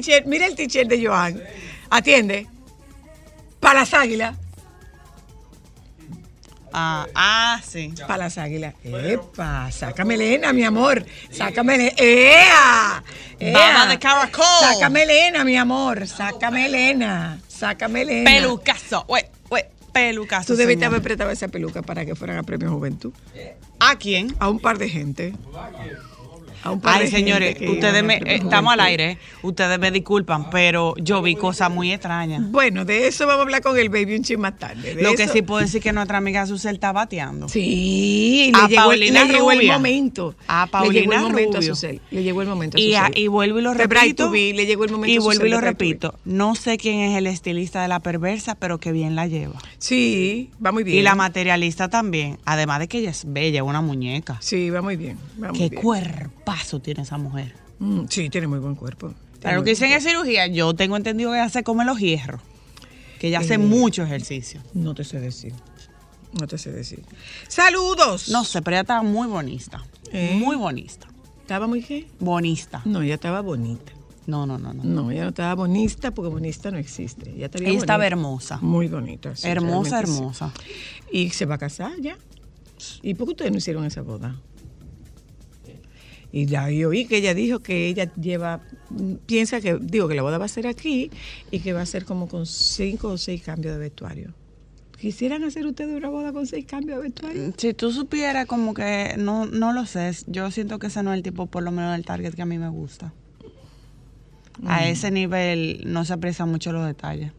t-shirt, mira el t-shirt de Joan. Atiende. Para las águilas. Ah, ah, sí. Para las águilas. Epa, sácame Elena, mi amor. Sácame Elena. ¡Ea! De caracol. Sácame Elena, mi amor. Sácame Elena. Sácame Elena. Pelucazo. Ué, ué, pelucazo. Tú debiste haber prestado esa peluca para que fueran a Premio Juventud. ¿A quién? A un par de gente. Ay, señores, ustedes me, eh, estamos al aire. Ustedes me disculpan, pero yo vi cosas muy extrañas. Bueno, de eso vamos a hablar con el baby un chin más tarde. De Lo que eso- sí puedo decir que nuestra amiga Susel está bateando. Sí, A le llegó, Paulina le llegó el Rubia. momento. A le llegó el Paulina momento a Rubio. Susel. Le llegó el momento a Y, a- Susel. y vuelvo y lo De Bright repito. to Be, le llegó el momento Y a vuelvo Susel y lo de Bright to Be. repito. No sé quién es el estilista de la perversa, pero que bien la lleva. Sí, va muy bien. Y la materialista también. Además de que ella es bella, una muñeca. Sí, va muy bien. Va muy Qué bien. cuerpazo tiene esa mujer. Mm, sí, tiene muy buen cuerpo. Para lo que dicen es cirugía, yo tengo entendido que ella se come los hierros. Que ella hace Eh. mucho ejercicio. No te sé decir. No te sé decir. ¡Saludos! No sé, pero ella estaba muy bonista. ¿Eh? Muy bonista. ¿Estaba muy qué? Bonista. No, ella estaba bonita. No, no, no, no. No, ella no estaba bonista porque bonista no existe. Ella, estaba bonita. hermosa. Muy bonita. sí, hermosa, sí. hermosa. Y se va a casar ya. ¿Y por qué ustedes no hicieron esa boda? Y ya yo oí que ella dijo que ella lleva, mm, piensa que, digo, que la boda va a ser aquí y que va a ser como con cinco o seis cambios de vestuario. ¿Quisieran hacer ustedes una boda con seis cambios de vestuario? Si tú supieras como que no, no lo sé, yo siento que ese no es el tipo, por lo menos el target que a mí me gusta. A ese nivel no se aprecian mucho los detalles.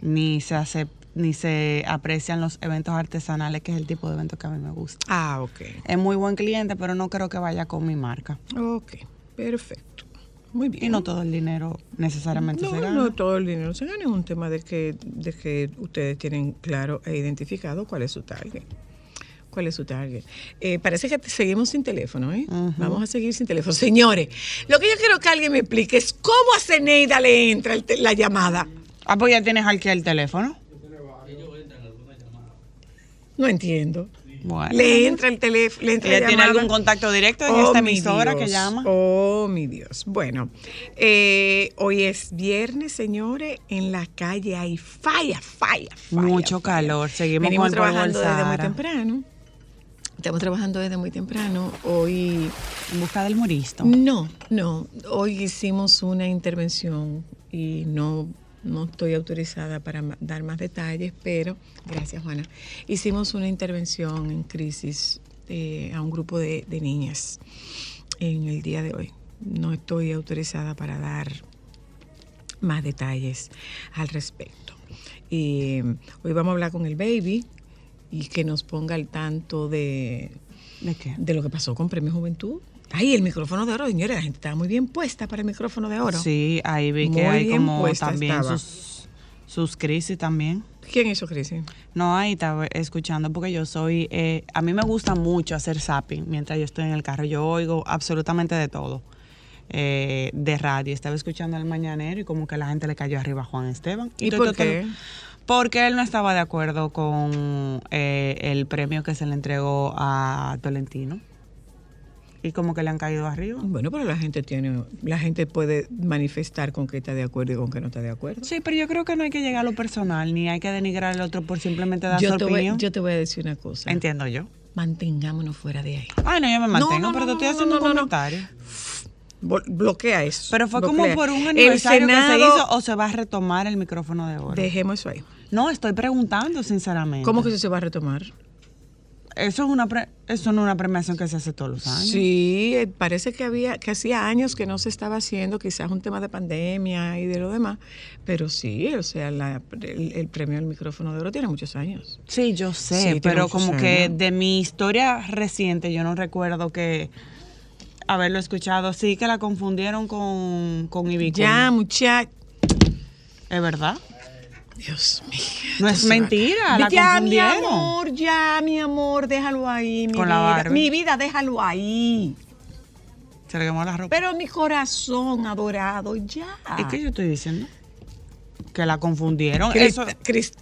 Ni se hace, ni se aprecian los eventos artesanales, que es el tipo de evento que a mí me gusta. Ah, ok. Es muy buen cliente, pero no creo que vaya con mi marca. Ok, perfecto. Muy bien. Y no todo el dinero necesariamente No, se gana. no todo el dinero se gana, es un tema de que, de que ustedes tienen claro e identificado cuál es su target. ¿Cuál es su target? Eh, parece que seguimos sin teléfono, ¿eh? Vamos a seguir sin teléfono. Señores, lo que yo quiero que alguien me explique es cómo a Ceneida le entra la llamada. Ah, pues ya tienes aquí el teléfono. No entiendo. Bueno. Le entra el teléfono, le entra ¿Ella la tiene algún contacto directo en Oh, esta mi emisora que llama? Oh, mi Dios. Bueno, eh, hoy es viernes, señores. En la calle hay falla, falla, falla. Mucho falla. calor. Seguimos Venimos con trabajando desde muy temprano. Estamos trabajando desde muy temprano. Hoy, En busca del muristo. no, no. Hoy hicimos una intervención y no, no estoy autorizada para dar más detalles, pero gracias, Juana. Hicimos una intervención en crisis eh, a un grupo de, de niñas en el día de hoy. No estoy autorizada para dar más detalles al respecto. Y hoy vamos a hablar con el baby y que nos ponga al tanto de, ¿De de lo que pasó con Premio Juventud. Ay, el micrófono de oro, señores, la gente estaba muy bien puesta para el micrófono de oro. Sí, ahí vi que Muy hay como también sus, sus crisis también. ¿Quién hizo crisis? No, ahí estaba escuchando porque yo soy, eh, a mí me gusta mucho hacer zapping mientras yo estoy en el carro. Yo oigo absolutamente de todo eh, de radio. Estaba escuchando el mañanero y como que la gente le cayó arriba a Juan Esteban. ¿Y to- por qué? Porque él no estaba de acuerdo con eh, el premio que se le entregó a Tolentino. Y como que le han caído arriba. Bueno, pero la gente tiene, la gente puede manifestar con que está de acuerdo y con que no está de acuerdo. Sí, pero yo creo que no hay que llegar a lo personal, ni hay que denigrar al otro por simplemente dar Yo su voy, opinión. yo te voy a decir una cosa. Entiendo yo. Mantengámonos fuera de ahí. Ay, no, yo me mantengo, no, pero te estoy haciendo un comentario. Bloquea eso. Pero fue como por un aniversario que se hizo o se va a retomar el micrófono de oro. Dejemos eso ahí. No, estoy preguntando sinceramente. ¿Cómo que eso se va a retomar? Eso es una pre- eso no es una premiación que se hace todos los años. Sí, eh, parece que había, que hacía años que no se estaba haciendo, quizás un tema de pandemia y de lo demás, pero sí, o sea, la- el, el premio del micrófono de oro tiene muchos años. Sí, yo sé, Sí, pero como que de mi historia reciente yo no recuerdo que haberlo escuchado. Sí que la confundieron con, con. Ya, muchachos. ¿Es verdad? Dios mío. No es mentira, la ya, mi confundieron. amor, ya, mi amor, déjalo ahí, mi Con la vida. Barbie. Mi vida, déjalo ahí. Se le quemó la ropa. Pero mi corazón adorado, ya. Es que yo estoy diciendo que la confundieron. Crist- Eso, Crist-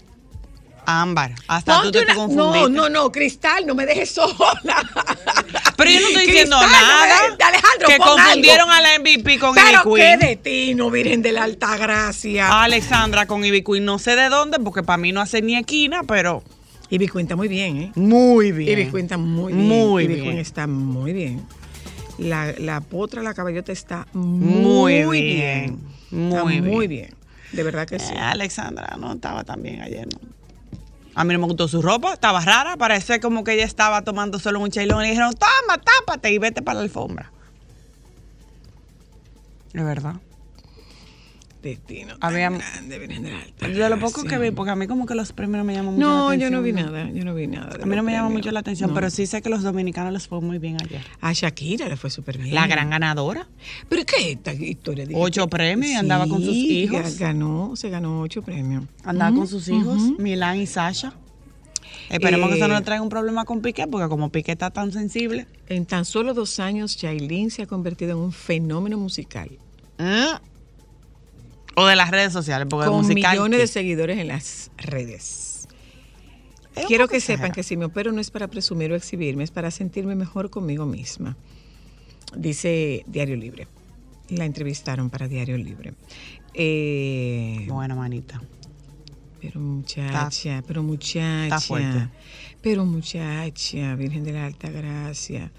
Ámbar, hasta tú te una- confundiste. No, no, no, Cristal, no me dejes sola. Pero yo no estoy diciendo Cristal, no me nada. Alejandro, que confundieron algo. a la MVP con Pero Ivy qué Queen. de ti, no Virgen de la Alta Gracia. Alexandra con Ivy Queen, no sé de dónde, porque para mí no hace ni esquina, pero Ivy cuenta muy bien, ¿eh? muy bien. Ivy cuenta muy bien. Muy Ivy bien. Queen está muy bien. La, la potra, la caballota está Muy muy, bien, bien. Está muy muy bien. bien. De verdad que sí. Eh, Alexandra no estaba tan bien ayer, ¿no? A mí no me gustó su ropa, estaba rara, parece como que ella estaba tomando solo un chailón y dijeron, toma, tápate y vete para la alfombra. Es verdad. Destino. Había- grande, la Alta De lo poco que vi, porque a mí como que los premios no me llaman mucho la No, atención. yo no vi nada. Yo no vi nada. A mí no me llama premios. mucho la atención, No. pero sí sé que los dominicanos les fue muy bien ayer. A Shakira le fue súper bien. La gran ganadora. ¿Pero qué es esta historia? de Ocho que- premios y andaba con sus Sí, hijos. ga- Ganó, se ganó ocho premios. Andaba con sus hijos, ujú. Milán y Sasha. Esperemos que eso no Eh, le traiga un problema con Piqué, porque como Piqué está tan sensible. En tan solo dos años, Yailin se ha convertido en un fenómeno musical. ¿Mm? O de las redes sociales, porque con musical. millones de seguidores en las redes. Quiero que sepan que si me opero no es para presumir o exhibirme, es para sentirme mejor conmigo misma. Dice Diario Libre. La entrevistaron para Diario Libre. Eh, Bueno, manita. Pero muchacha, pero muchacha. está fuerte. Pero muchacha, Virgen de la Alta Gracia.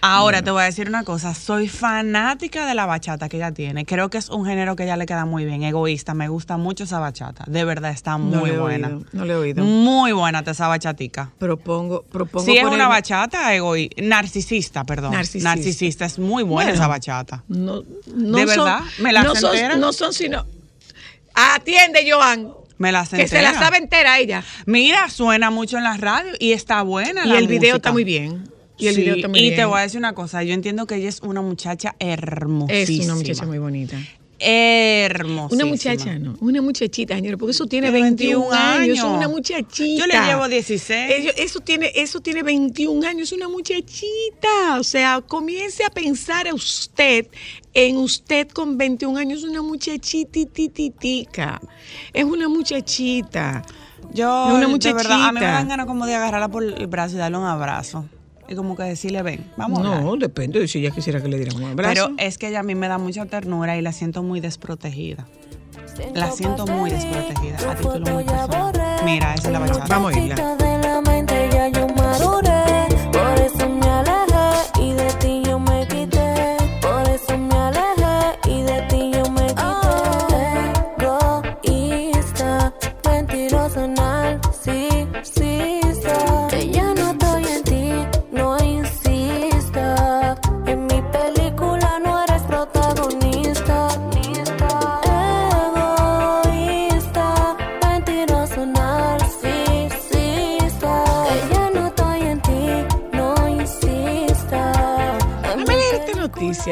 Ahora te voy a decir una cosa, soy fanática de la bachata que ella tiene. Creo que es un género que a ella le queda muy bien, egoísta. Me gusta mucho esa bachata. De verdad está muy buena. oído, no le he oído. Muy buena esa bachatica. Propongo, propongo Si es poner- una bachata egoísta, narcisista, perdón. Narcisista. Narcisista. es muy buena Bueno, esa bachata. No, no ¿De son- verdad? ¿Me la no son, entera? no son sino. Atiende, Joan. Me la Que se la sabe entera ella. Mira, suena mucho en la radio y está buena Y la el video está muy bien. Y el Sí, video muy y te voy a decir una cosa, yo entiendo que ella es una muchacha hermosísima. Es una muchacha muy bonita. hermosísima. Una muchacha, no. Una muchachita, señores, porque eso tiene De 21, 21 años. Es una muchachita. Yo le llevo 16. Ellos- eso, tiene, eso tiene 21 años, es una muchachita. O sea, comience a pensar a usted en usted con 21 años, es una muchachitititica. Es una muchachita. Yo, Es una de verdad, a mí me muchachita. dan ganas como de agarrarla por el brazo y darle un abrazo. Y como que decirle, ven, vamos a no, hablar. depende de si ella quisiera que le dieran un abrazo. Pero es que ella a mí me da mucha ternura y la siento muy desprotegida. La siento muy desprotegida a título muy personal. Mira, esa es la bachata. Vamos a irla.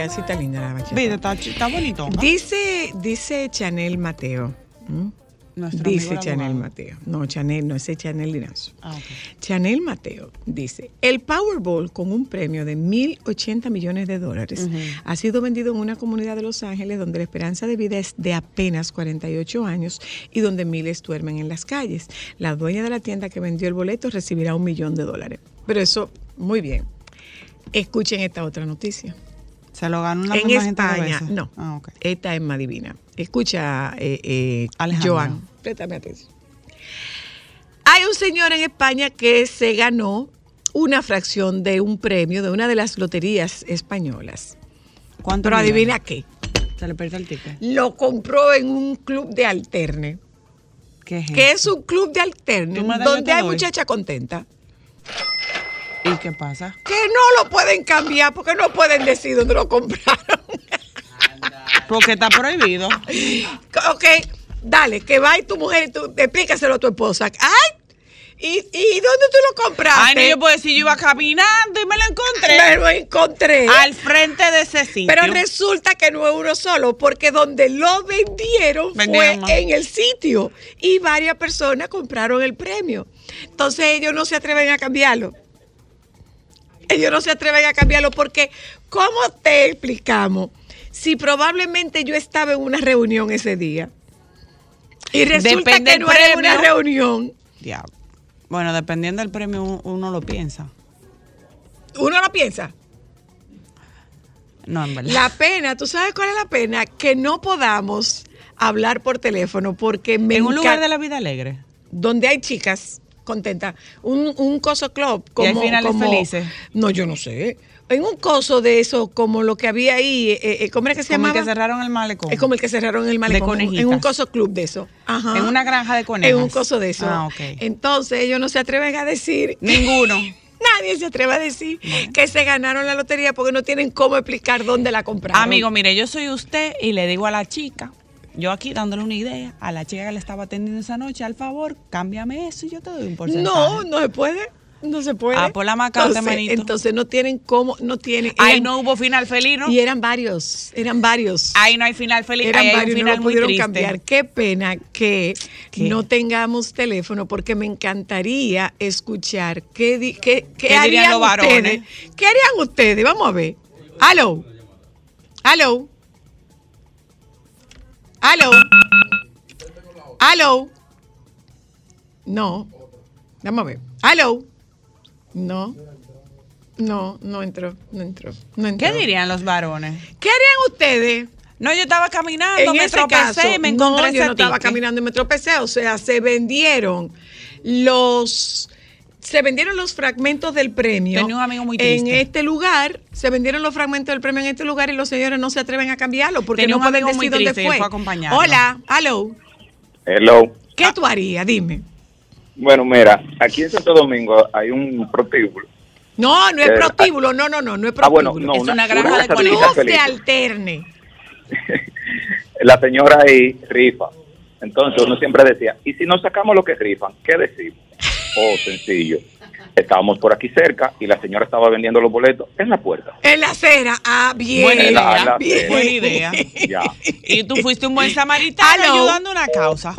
Así está linda la bachata. Viste, está, bonito. ¿no? Dice, dice Chanel Mateo. ¿m? Nuestro Dice Chanel abogado. Mateo. No, Chanel, no, ese es Chanel Linazo. Ah. Chanel Mateo dice, el Powerball con un premio de 1.080 millones de dólares ha sido vendido en una comunidad de Los Ángeles donde la esperanza de vida es de apenas 48 años y donde miles duermen en las calles. La dueña de la tienda que vendió el boleto recibirá un millón de dólares. Pero eso, muy bien. Escuchen esta otra noticia. Se lo ganó una en España, veces. no. Ah. Esta es más divina. Escucha, eh, eh. Joan, préstame atención. Hay un señor en España que se ganó una fracción de un premio de una de las loterías españolas. ¿Cuánto Pero millones? adivina qué. Se le perdió el ticket. Lo compró en un club de alterne. ¿Qué es que es un club de alterne donde hay doy. muchacha contenta. ¿Y qué pasa? Que no lo pueden cambiar porque no pueden decir dónde lo compraron. Porque está prohibido. Ok, dale, que va y tu mujer y tú explícaselo a tu esposa. ¡Ay! ¿Y, y dónde tú lo compraste? Ay, no, yo puedo decir, yo iba caminando y me lo encontré. Me lo encontré. Al frente de ese sitio. Pero resulta que no es uno solo, porque donde lo vendieron Vendieron fue más. en el sitio y varias personas compraron el premio. Entonces ellos no se atreven a cambiarlo. Ellos no se atreven a cambiarlo porque, ¿cómo te explicamos? Si probablemente yo estaba en una reunión ese día y resulta Depende que no era una reunión, Diablo. Bueno, dependiendo del premio, un- uno lo piensa. Uno lo piensa. No, en verdad. La pena, ¿tú sabes cuál es la pena? Que no podamos hablar por teléfono porque me en un lugar de la vida alegre. donde hay chicas contentas, un, un coso club ¿Y como, hay finales como- felices? No, yo no sé. En un coso de eso, como lo que había ahí, eh, eh, ¿cómo era que se Como el llamaba? que cerraron el malecón. Es como el que cerraron el malecón. conejitas. en un coso club de eso. Ajá. En una granja de conejos. En un coso de eso. Ah, ok. Entonces ellos no se atreven a decir. Ninguno. Nadie se atreve a decir que se ganaron la lotería porque no tienen cómo explicar dónde la compraron. Amigo, mire, yo soy usted y le digo a la chica, yo aquí dándole una idea, a la chica que le estaba atendiendo esa noche, al favor, cámbiame eso y yo te doy un porcentaje. No, no se puede. No se puede. Ah, por la macata, entonces, manito. entonces no tienen cómo, no tienen. Ahí no hubo final feliz, ¿no? Y eran varios, eran varios. Ahí no hay final feliz, eran ahí hay un varios, no lo pudieron cambiar. Qué pena que ¿Qué? no tengamos teléfono, porque me encantaría escuchar qué, di- qué, qué ¿Qué dirían harían los varones? ustedes. ¿Qué harían ustedes? Vamos a ver. Aló. Aló. Aló. Aló. No. Vamos a ver. Aló. No. No, no entró, no entró, no entró. ¿Qué dirían los varones? ¿Qué harían ustedes? No, yo estaba caminando, En me ese tropecé caso, y me encontré no, ese yo no estaba caminando y me tropecé, o sea, se vendieron los se vendieron los fragmentos del premio. Tenía un amigo muy En este lugar, se vendieron los fragmentos del premio en este lugar y los señores no se atreven a cambiarlo porque Tenía no un pueden amigo muy decir dónde fue. fue. Hola, hello. Hello. ¿Qué tú harías? Dime. Bueno, mira, aquí en Santo Domingo hay un prostíbulo. No, no es Eh, prostíbulo, no, no, no, no es Ah, bueno, no, Es una granja de casa conejos. Villa Club de Feliz. alterne. La señora ahí rifa. Entonces uno siempre decía, ¿y si nos sacamos lo que rifan? ¿Qué decimos? Oh, sencillo. Estábamos por aquí cerca y la señora estaba vendiendo los boletos en la puerta. En la acera. Ah, bien. Buena En la- en la bien. acera. Buena idea. Ya. Y tú fuiste un buen samaritano Aló. ayudando a una causa.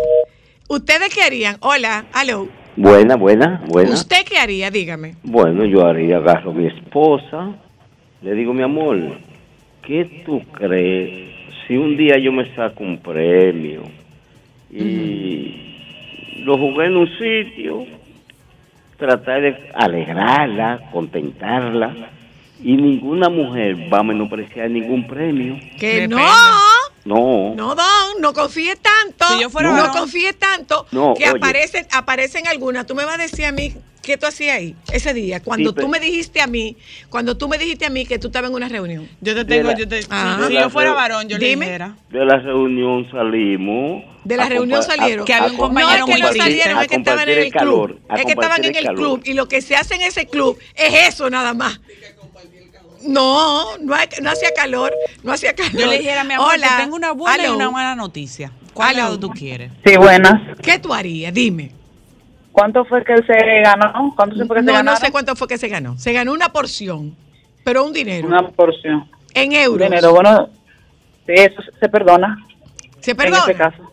¿Ustedes qué harían? Hola, hello. Buena, buena, buena. ¿Usted qué haría? Dígame. Bueno, yo haría, agarro a mi esposa, le digo, mi amor, ¿qué tú crees si un día yo me saco un premio y lo jugué en un sitio, tratar de alegrarla, contentarla, y ninguna mujer va a menospreciar ningún premio? Que no. No. No, Don, no confíe tanto. Si yo fuera no varón. confíe tanto No, que oye. aparecen, aparecen algunas. Tú me vas a decir a mí qué tú hacías ahí ese día. Cuando Sí, tú pero- me dijiste a mí, cuando tú me dijiste a mí que tú estabas en una reunión. Yo te tengo, la- yo te, si- Ah. si, yo fuera varón, yo le Dime. dijera. De la reunión salimos. De la reunión a- salieron. Que había un compañero no es que no salieron, es que estaban en el club. calor, a es que estaban en el calor. club. Y lo que se hace en ese club es eso nada más. No, no, hay- no hacía calor, no hacía calor. Yo le dijera, mi amor, Hola, te tengo una buena aló. y una mala noticia. ¿Cuál lado tú quieres? Sí, buenas. ¿Qué tú harías? Dime. ¿Cuánto fue que se ganó? ¿Cuánto se fue que se No, ganó? no sé cuánto fue que se ganó. Se ganó una porción, pero un dinero. Una porción. en euros. Dinero, bueno, eso se perdona. ¿Se En perdona? este caso.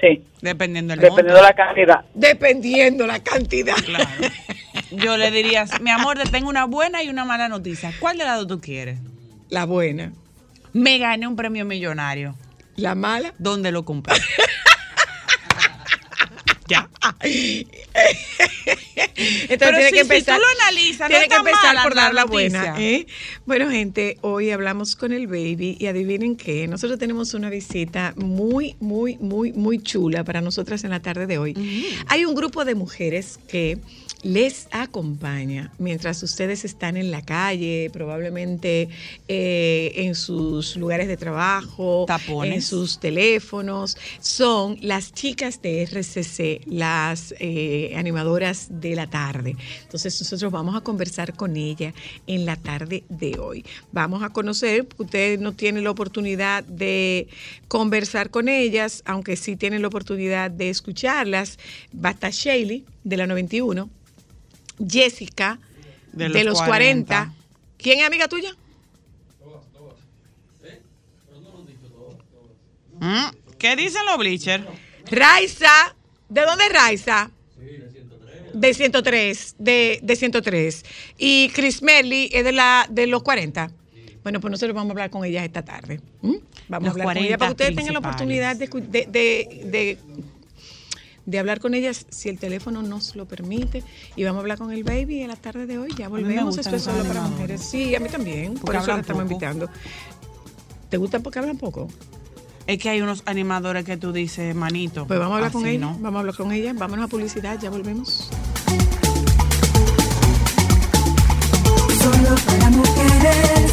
Sí, Dependiendo del dependiendo de la cantidad. Dependiendo la cantidad. Claro. Yo le diría, mi amor, te tengo una buena y una mala noticia. ¿Cuál de las dos tú quieres? La buena. Me gané un premio millonario. La mala. ¿Dónde lo compré? ya. Entonces Pero tiene sí, que si empezar. tú lo analizas, no tiene que empezar mala por dar la buena. ¿eh? Bueno, gente, hoy hablamos con el baby y adivinen qué. Nosotros tenemos una visita muy, muy, muy, muy chula para nosotras en la tarde de hoy. Hay un grupo de mujeres que les acompaña mientras ustedes están en la calle, probablemente eh, en sus lugares de trabajo, Tapones. en sus teléfonos. Son las chicas de RCC, las eh, animadoras de la tarde. Entonces nosotros vamos a conversar con ella en la tarde de hoy. Vamos a conocer, usted no tiene la oportunidad de conversar con ellas, aunque sí tiene la oportunidad de escucharlas. Va a estar Shaley de la 91, Jessica de De los, los 40. 40. ¿Quién es amiga tuya? Mm, ¿Qué dicen los bleachers? Raiza, ¿de dónde es Raiza? De 103, de, de 103. Y Chris Merly es de, la, de los 40. Bueno, pues nosotros vamos a hablar con ellas esta tarde. ¿m? Vamos Los a hablar con ellas para que 40 ustedes tengan la oportunidad de, de, de- de hablar con ellas si el teléfono nos lo permite. Y vamos a hablar con el baby en la tarde de hoy. Ya volvemos. Esto es solo para mujeres. Sí, a mí también. Por eso la estamos poco. invitando. ¿Te gusta porque hablan poco? Es que hay unos animadores que tú dices, manito. Pues vamos a hablar con ella. no. Vamos a hablar con ella. Vámonos a publicidad. Ya volvemos. Solo para mujeres,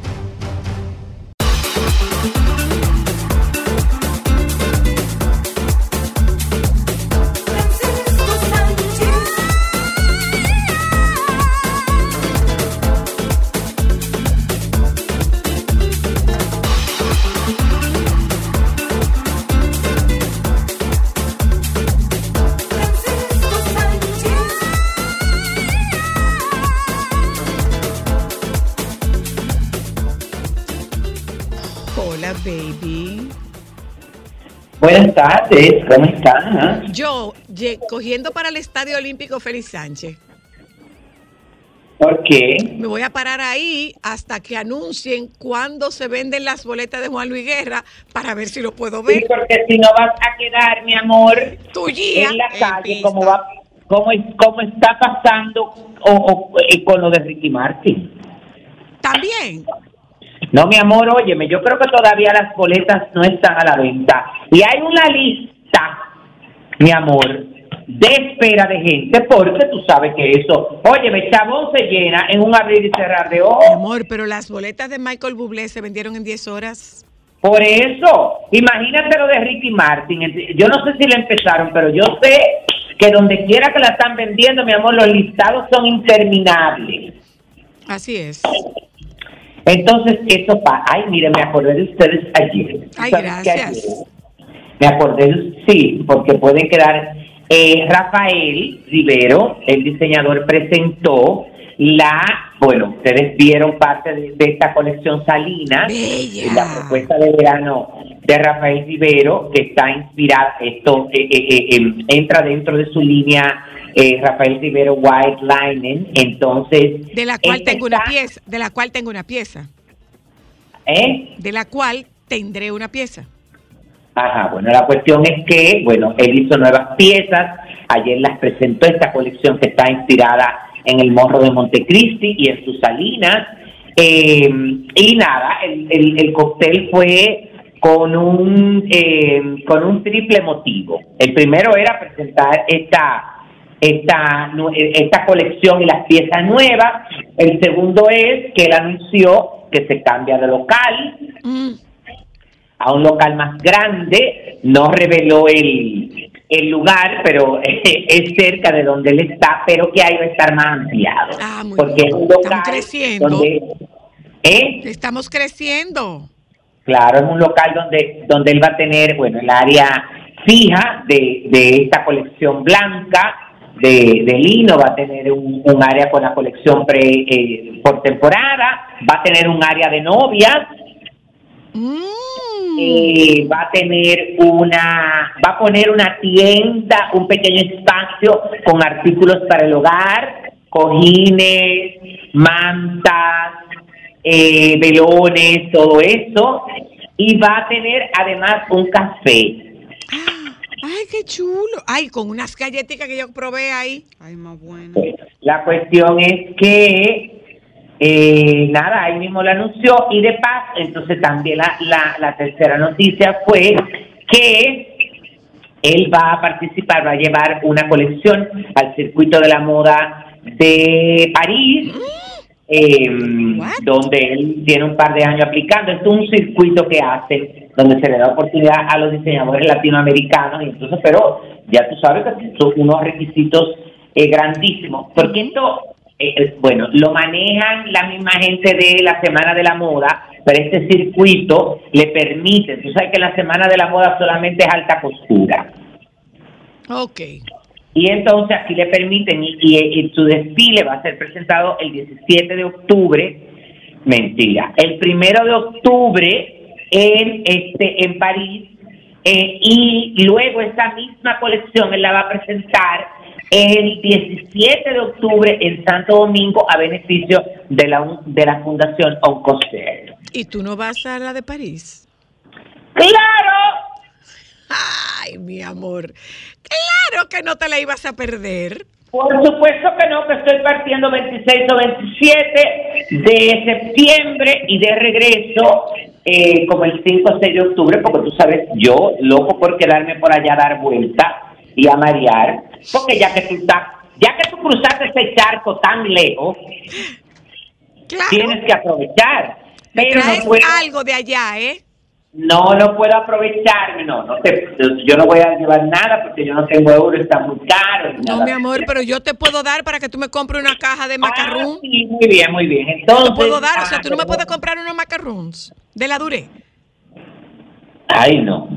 Buenas tardes, ¿cómo están? Yo, cogiendo para el Estadio Olímpico Félix Sánchez. ¿Por qué? Me voy a parar ahí hasta que anuncien cuándo se venden las boletas de Juan Luis Guerra para ver si lo puedo Sí, ver. porque si no vas a quedar, mi amor, Tu guía. en la en calle, pista. como va, como está pasando o, o, eh, con lo de Ricky Martin. También. No, mi amor, óyeme, yo creo que todavía las boletas no están a la venta. Y hay una lista, mi amor, de espera de gente, porque tú sabes que eso, óyeme, Chabón se llena en un abrir y cerrar de Mi ojos. amor, pero las boletas de Michael Bublé se vendieron en 10 horas. Por eso, imagínate lo de Ricky Martin. Yo no sé si la empezaron, pero yo sé que donde quiera que la están vendiendo, mi amor, los listados son interminables. Así es. Entonces, eso pasa. Ay, mire, me acordé de ustedes ayer. Ay, ¿Sabes qué gracias. ayer? Me acordé de sí, porque pueden quedar. eh, Rafael Rivero, el diseñador, presentó la, bueno, ustedes vieron parte de, de esta colección Salina, Bella. la propuesta de verano de Rafael Rivero, que está inspirada, esto eh, eh, eh, entra dentro de su línea eh, Rafael Rivero White Linen, entonces... De la cual tengo una pieza. De la cual tengo una pieza. ¿Eh? De la cual tendré una pieza. Ajá, bueno, la cuestión es que, bueno, él hizo nuevas piezas, ayer las presentó esta colección que está inspirada en el morro de Montecristi y en sus salinas, eh, y nada, el, el, el cóctel fue con un, eh, con un triple motivo. El primero era presentar esta, esta, nu- esta colección y las piezas nuevas, el segundo es que él anunció que se cambia de local, Mm, a un local más grande, no reveló el, el lugar, pero es cerca de donde él está, pero que ahí va a estar más ampliado. Ah, muy porque bien. es un local Estamos creciendo. donde... ¿Eh? Estamos creciendo. Claro, es un local donde, donde él va a tener, bueno, el área fija de, de esta colección blanca de, de lino, va a tener un, un área con la colección pre, eh, por temporada, va a tener un área de novias, Mm. eh, va a tener una, va a poner una tienda, un pequeño espacio con artículos para el hogar, cojines, mantas, eh, velones, todo eso, y va a tener además un café. Ay, qué chulo. Ay, con unas galletitas que yo probé ahí. Ay, más bueno. La cuestión es que eh, nada, ahí mismo lo anunció y de paso, entonces también la, la, la tercera noticia fue que él va a participar, va a llevar una colección al circuito de la moda de París, eh, donde él tiene un par de años aplicando. Esto es un circuito que hace donde se le da oportunidad a los diseñadores latinoamericanos, y entonces, pero ya tú sabes que son unos requisitos eh, grandísimos, porque esto, eh, eh, bueno, lo manejan la misma gente de la Semana de la Moda, pero este circuito le permite, tú sabes que la Semana de la Moda solamente es alta costura. Ok. Y entonces aquí le permiten, y, y- y su desfile va a ser presentado el 17 de octubre, mentira, el primero de octubre en, este, en París, eh, y luego esa misma colección él la va a presentar el 17 de octubre en Santo Domingo a beneficio de la, de la Fundación Oncocer. ¿Y tú no vas a la de París? ¡Claro! Ay, mi amor. Claro que no te la ibas a perder. Por supuesto que no, que estoy partiendo 26 o 27 de septiembre y de regreso eh, como el 5 o 6 de octubre, porque tú sabes, yo loco por quedarme por allá a dar vuelta y a marear, porque ya que tú estás, ya que tú cruzaste ese charco tan lejos, Claro. tienes que aprovechar. Pero no puedo, algo de allá, ¿eh? No, no puedo aprovecharme, no, no te- yo no voy a llevar nada porque yo no tengo euros, está muy caro. No, nada. mi amor, pero yo te puedo dar para que tú me compres una caja de macarrón. Ah, sí, muy bien, muy bien. Te Entonces, puedo dar, o sea, ah, tú no me puedes comprar unos macarrons de la Duré. Ay, no.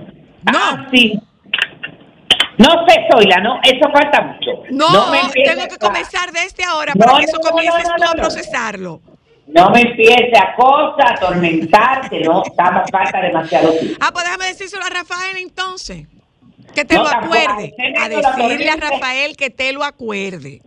No. Ah, sí. No sé, Zoila, no, eso falta mucho. No, me empieces tengo que a- comenzar desde ahora No, para que eso no, no, comiences no, tú no, a no. procesarlo. No me empiece a cosa, a atormentar, que no, está, falta demasiado tiempo. Ah, pues déjame decírselo a Rafael entonces. Que te No, lo acuerde. A decirle a. Rafael que te lo acuerde.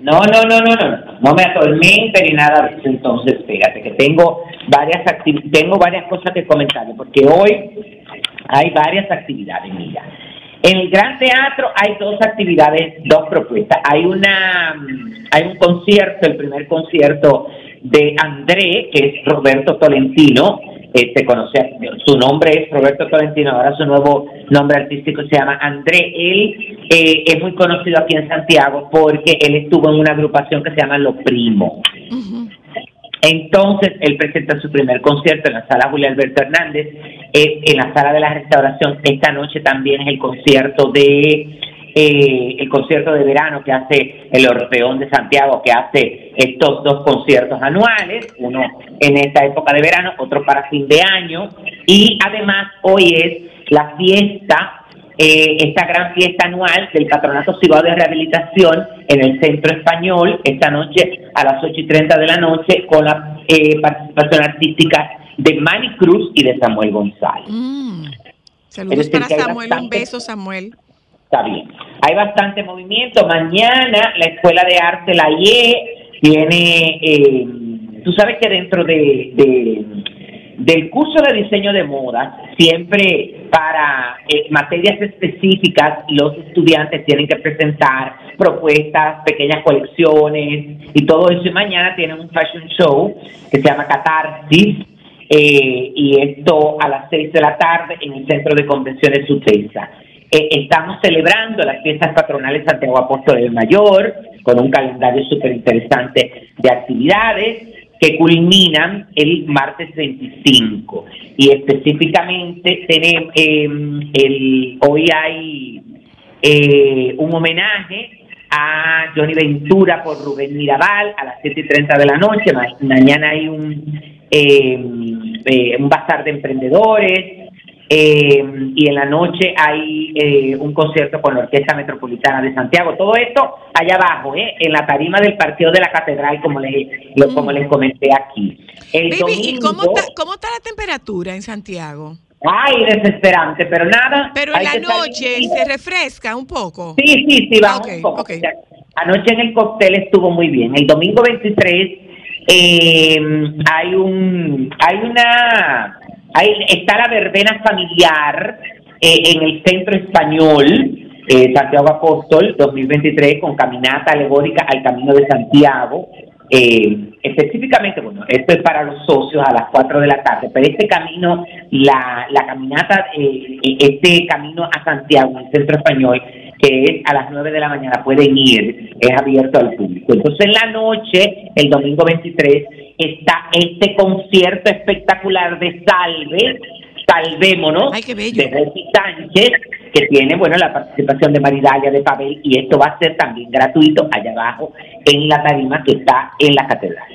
No, no, no, no, no, no me atormente ni nada de eso. Entonces, fíjate que tengo varias tengo varias cosas que comentarle, porque hoy hay varias actividades, mira. En el Gran Teatro hay dos actividades, dos propuestas. Hay una, mm, hay un concierto, el primer concierto de André, que es Roberto Tolentino. Eh, te conoce, su nombre es Roberto Tolentino, ahora su nuevo nombre artístico se llama André. Él eh, es muy conocido aquí en Santiago porque él estuvo en una agrupación que se llama Lo Primo. Entonces, él presenta su primer concierto en la sala Julio Alberto Hernández, eh, en la sala de la restauración. Esta noche también es el concierto de eh, el concierto de verano que hace el Orfeón de Santiago, que hace estos dos conciertos anuales, uno en esta época de verano, otro para fin de año. Y además hoy es la fiesta eh, esta gran fiesta anual del Patronato Cibao de Rehabilitación en el Centro Español, esta noche a las 8 y 30 de la noche, con la eh, participación artística de Manny Cruz y de Samuel González. Mm. Saludos para Samuel. Un beso, Samuel. Está bien. Hay bastante movimiento. Mañana la Escuela de Arte La IE tiene, eh, tú sabes que dentro de, de- del curso de diseño de moda, siempre para eh, materias específicas los estudiantes tienen que presentar propuestas, pequeñas colecciones y todo eso. Y mañana tienen un fashion show que se llama Catarsis. eh, y esto a las seis de la tarde en el Centro de Convenciones Sutesa. Eh, estamos celebrando las fiestas patronales Santiago Apóstol del Mayor con un calendario súper interesante de actividades que culminan el martes 25 y específicamente tenemos eh, el hoy hay eh, un homenaje a Johnny Ventura por Rubén Mirabal a las 7 y 30 de la noche. Ma- mañana hay un, eh, eh, un bazar de emprendedores. Eh, y en la noche hay eh, un concierto con la Orquesta Metropolitana de Santiago. Todo esto allá abajo, ¿eh? en la tarima del partido de la Catedral, como les, lo- como les comenté aquí. El Baby, ¿y cómo domingo- está, cómo está la temperatura en Santiago? Ay, desesperante, pero nada. Pero en la salir. noche se refresca un poco. Sí, sí, sí, vamos un poco. ok. O sea, Anoche en el cóctel estuvo muy bien. El domingo 23 eh, hay un, hay una, hay, está la verbena familiar eh, en el Centro Español, eh, Santiago Apóstol 2023, con caminata alegórica al Camino de Santiago. Eh, específicamente, bueno, esto es para los socios a las 4 de la tarde, pero este camino, la, la caminata, eh, este camino a Santiago, en el centro español, que es a las 9 de la mañana, pueden ir, es abierto al público. Entonces, en la noche, el domingo 23, está este concierto espectacular de Salve, Salvémonos, Ay, qué bello. de Rosy Sánchez, que tiene, bueno, la participación de Maridalia de Pavel, y esto va a ser también gratuito allá abajo en la tarima que está en la catedral.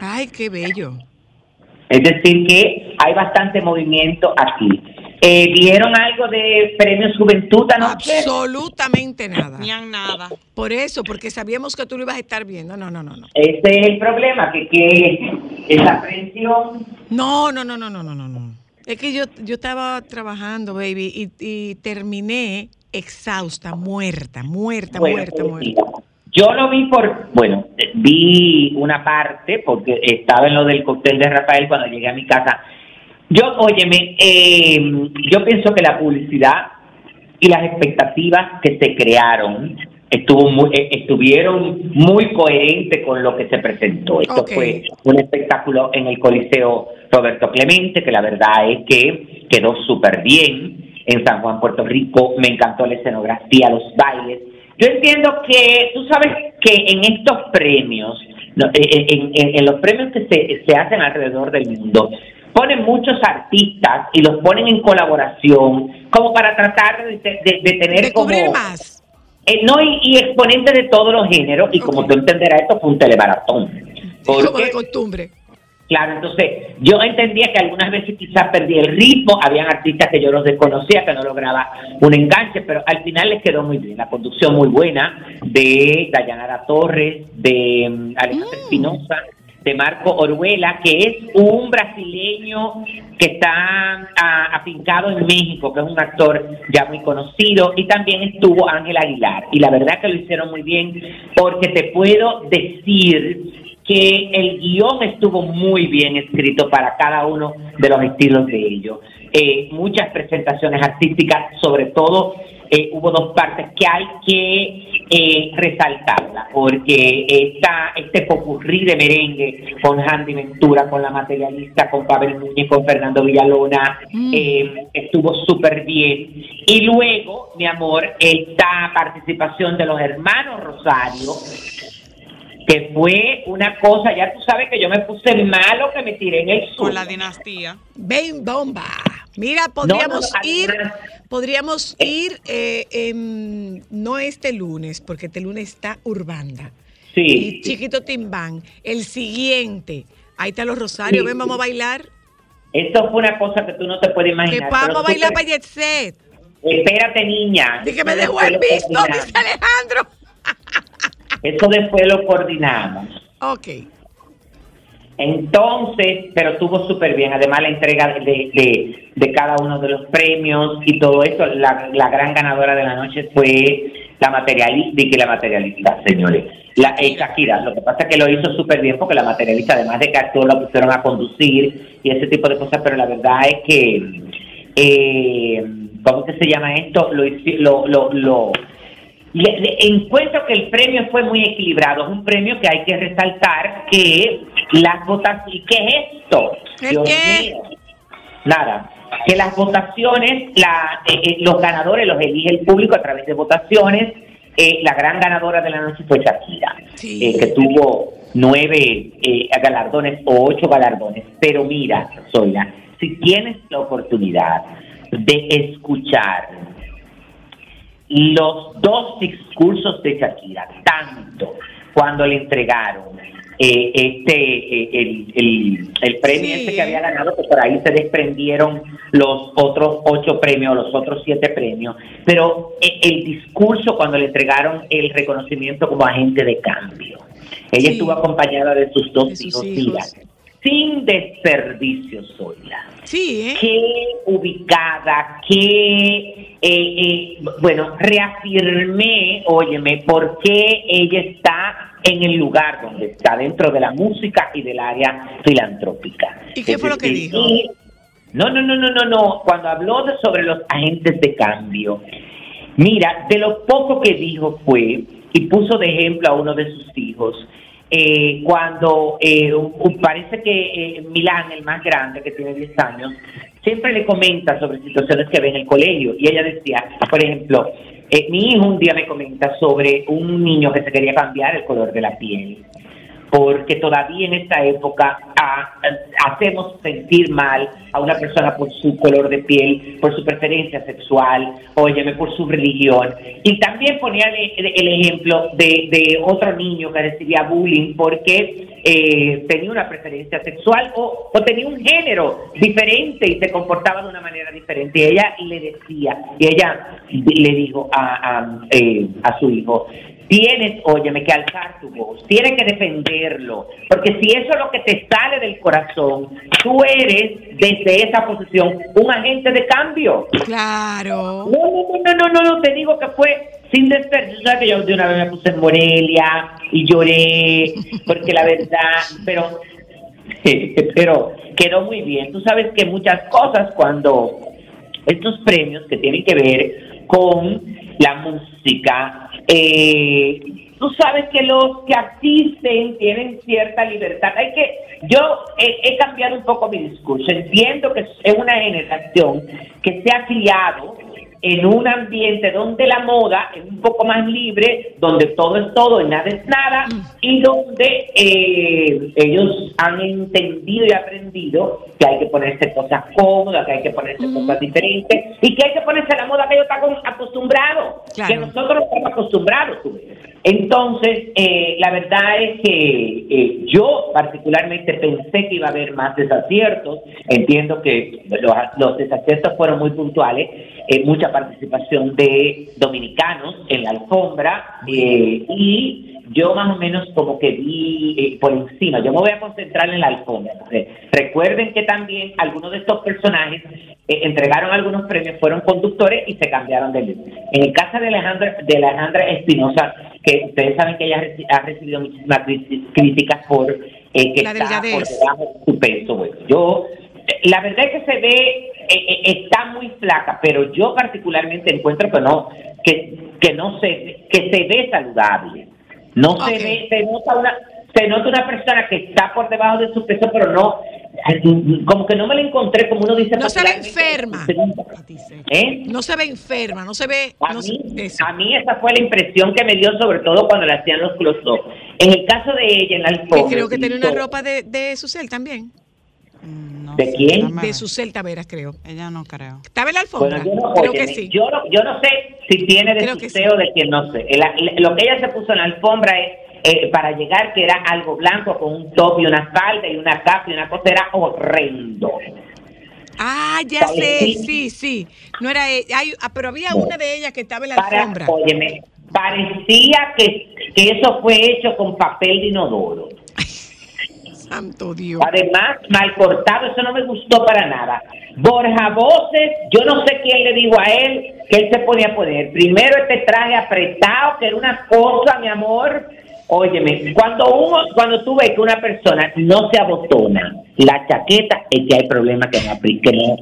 Ay, qué bello. Es decir, que hay bastante movimiento aquí. Eh, ¿Vieron algo de Premios Juventud anoche? Absolutamente nada. Ni han nada. Por eso, porque sabíamos que tú lo ibas a estar viendo. No, no, no, no. Ese es el problema, que, que esa presión... No, no, no, no, no, no, no, no. Es que yo, yo estaba trabajando, baby, y, y terminé exhausta, muerta, muerta, Bueno, muerta, pues, muerta. Yo lo vi por, bueno, vi una parte porque estaba en lo del cóctel de Rafael cuando llegué a mi casa. Yo, óyeme, eh, yo pienso que la publicidad y las expectativas que se crearon estuvo muy, eh, estuvieron muy coherentes con lo que se presentó. Esto fue un espectáculo en el Coliseo Roberto Clemente, que la verdad es que quedó súper bien en San Juan, Puerto Rico. Me encantó la escenografía, los bailes. Yo entiendo que, tú sabes que en estos premios, en- en los premios que se, se hacen alrededor del mundo, ponen muchos artistas y los ponen en colaboración como para tratar de, de- de tener De como... más. Eh, no, y, y exponentes de todos los géneros, y como tú entenderás, esto fue un telemaratón. Como de costumbre. claro, entonces, yo entendía que algunas veces quizás perdí el ritmo, habían artistas que yo los desconocía, que no lograba un enganche, pero al final les quedó muy bien. La conducción muy buena de Dayanara Torres, de mm, Alejandra Espinosa, de Marco Oruela, que es un brasileño que está ah, afincado en México, que es un actor ya muy conocido, y también estuvo Ángel Aguilar. Y la verdad que lo hicieron muy bien, porque te puedo decir que el guion estuvo muy bien escrito para cada uno de los estilos de ellos. Eh, muchas presentaciones artísticas, sobre todo eh, hubo dos partes que hay que eh, resaltarla, porque esta, este popurrí de merengue con Handy Ventura, con la materialista, con Pavel Núñez, con Fernando Villalona, eh, estuvo súper bien. Y luego, mi amor, esta participación de los hermanos Rosario, que fue una cosa, ya tú sabes que yo me puse malo que me tiré en el sur. Con la dinastía. Ven bomba. Mira, podríamos no, ir, podríamos ir, eh, em, no este lunes, porque este lunes está Urbanda. Sí, Y. Chiquito Timbán. El siguiente. Ahí está los Rosarios. Sí, Ven, vamos sí. a bailar. Esto fue una cosa que tú no te puedes Que imaginar. vamos pero a bailar para Jet Set. Espérate, niña. Dije que me dejó el visto, dice Alejandro. Eso después lo coordinamos. Ok. Entonces, pero estuvo súper bien. Además, la entrega de, de, de cada uno de los premios y todo eso. La, la gran ganadora de la noche fue la materialista, y que la materialista, señores. La eh, Shakira. Lo que pasa es que lo hizo súper bien porque la materialista, además de que actuó, la pusieron a conducir y ese tipo de cosas. Pero la verdad es que, eh, ¿cómo que se llama esto? Lo, lo, lo, lo le- le- encuentro que el premio fue muy equilibrado. Es un premio que hay que resaltar que las votaciones. ¿Qué es esto? ¿El Dios qué? mío. Nada. Que las votaciones, la, eh, eh, los ganadores los elige el público a través de votaciones. Eh, la gran ganadora de la noche fue Shakira, Sí. eh, que tuvo nueve eh, galardones o ocho galardones. Pero mira, Zoila, si tienes la oportunidad de escuchar los dos discursos de Shakira, tanto cuando le entregaron eh, este eh, el, el, el premio Sí. este que había ganado, que por ahí se desprendieron los otros ocho premios, los otros siete premios, pero eh, el discurso cuando le entregaron el reconocimiento como agente de cambio. Ella Sí. estuvo acompañada de sus dos De sus hijos, hijos. Sin desperdicio, Zoila Sí, ¿eh? qué ubicada, qué, eh, eh, bueno, reafirmé, óyeme, por qué ella está en el lugar donde está, dentro de la música y del área filantrópica. ¿Y qué fue lo que dijo? No, no, no, no, no, no. Cuando habló de- sobre los agentes de cambio, mira, de lo poco que dijo fue, y puso de ejemplo a uno de sus hijos, eh, cuando eh, parece que eh, Milán, el más grande, que tiene 10 años, siempre le comenta sobre situaciones que ve en el colegio. Y ella decía, por ejemplo, eh, mi hijo un día me comenta sobre un niño que se quería cambiar el color de la piel porque todavía en esta época ah, ah, hacemos sentir mal a una persona por su color de piel, por su preferencia sexual, óyeme, por su religión. Y también ponía el, ejemplo de, otro niño que recibía bullying porque eh, tenía una preferencia sexual o, tenía un género diferente y se comportaba de una manera diferente. Y ella le decía, y ella le dijo a, eh, a su hijo, tienes, óyeme, que alzar tu voz, tienes que defenderlo, porque si eso es lo que te sale del corazón, tú eres desde esa posición un agente de cambio. Claro. No, no, no, no, no, no, te digo que fue sin. Sabes que yo de una vez me puse en Morelia y lloré, porque la verdad, pero, pero quedó muy bien. Tú sabes que muchas cosas cuando estos premios que tienen que ver con la música, eh, tú sabes que los que asisten tienen cierta libertad. Hay que, yo he, he cambiado un poco mi discurso. Entiendo que es una generación que se ha criado en un ambiente donde la moda es un poco más libre, donde todo es todo y nada es nada, y donde eh, ellos han entendido y aprendido que hay que ponerse cosas cómodas, que hay que ponerse cosas diferentes, y que hay que ponerse la moda que ellos están acostumbrados, Claro. que nosotros no estamos acostumbrados. tú ves. Entonces, eh, la verdad es que eh, yo particularmente pensé que iba a haber más desaciertos. Entiendo que los, desaciertos fueron muy puntuales. eh, mucha participación de dominicanos en la alfombra eh, y yo más o menos como que vi eh, por encima. Yo me voy a concentrar en la alfombra. recuerden que también algunos de estos personajes eh, entregaron algunos premios, fueron conductores y se cambiaron de luz. En el caso de Alejandra, de Alejandra Espinosa, que ustedes saben que ella ha reci- ha recibido muchísimas críticas por eh, que La está por debajo de su peso. Bueno, yo, eh, la verdad es que se ve, eh, está muy flaca, pero yo particularmente encuentro que no, que, que no se, que se ve saludable. No se ve, se nota una, se nota una persona que está por debajo de su peso, pero no, como que no me la encontré, como uno dice. No se ve enferma. ¿Eh? No se ve enferma, no se ve. A, no mí, se- a mí esa fue la impresión que me dio, sobre todo cuando le hacían los close-up. En el caso de ella, en la alfombra. creo que tiene una ropa de, de Susel también. Mm, No ¿De sé, quién? De ver. Susel Taveras, creo. Ella no creo. ¿Estaba en la alfombra? Bueno, yo no, creo óyeme, que sí. yo, no, yo no sé si tiene de suceo de quien no sé. Lo que ella se puso en la alfombra es eh, para llegar que era algo blanco con un top y una falda y una capa y una cosa era horrendo. Ah, ya sé, sí, sí. No era ella. Hay- ah, pero había una de ellas que estaba en la Para, alfombra. óyeme, parecía que, que eso fue hecho con papel de inodoro. Santo Dios. Además, mal cortado, eso no me gustó para nada. Borja Voces, yo no sé quién le dijo a él que él se podía poner. Primero este traje apretado, que era una cosa, mi amor. Óyeme, cuando uno, cuando tú ves que una persona no se abotona la chaqueta, es que hay problemas que no, que no,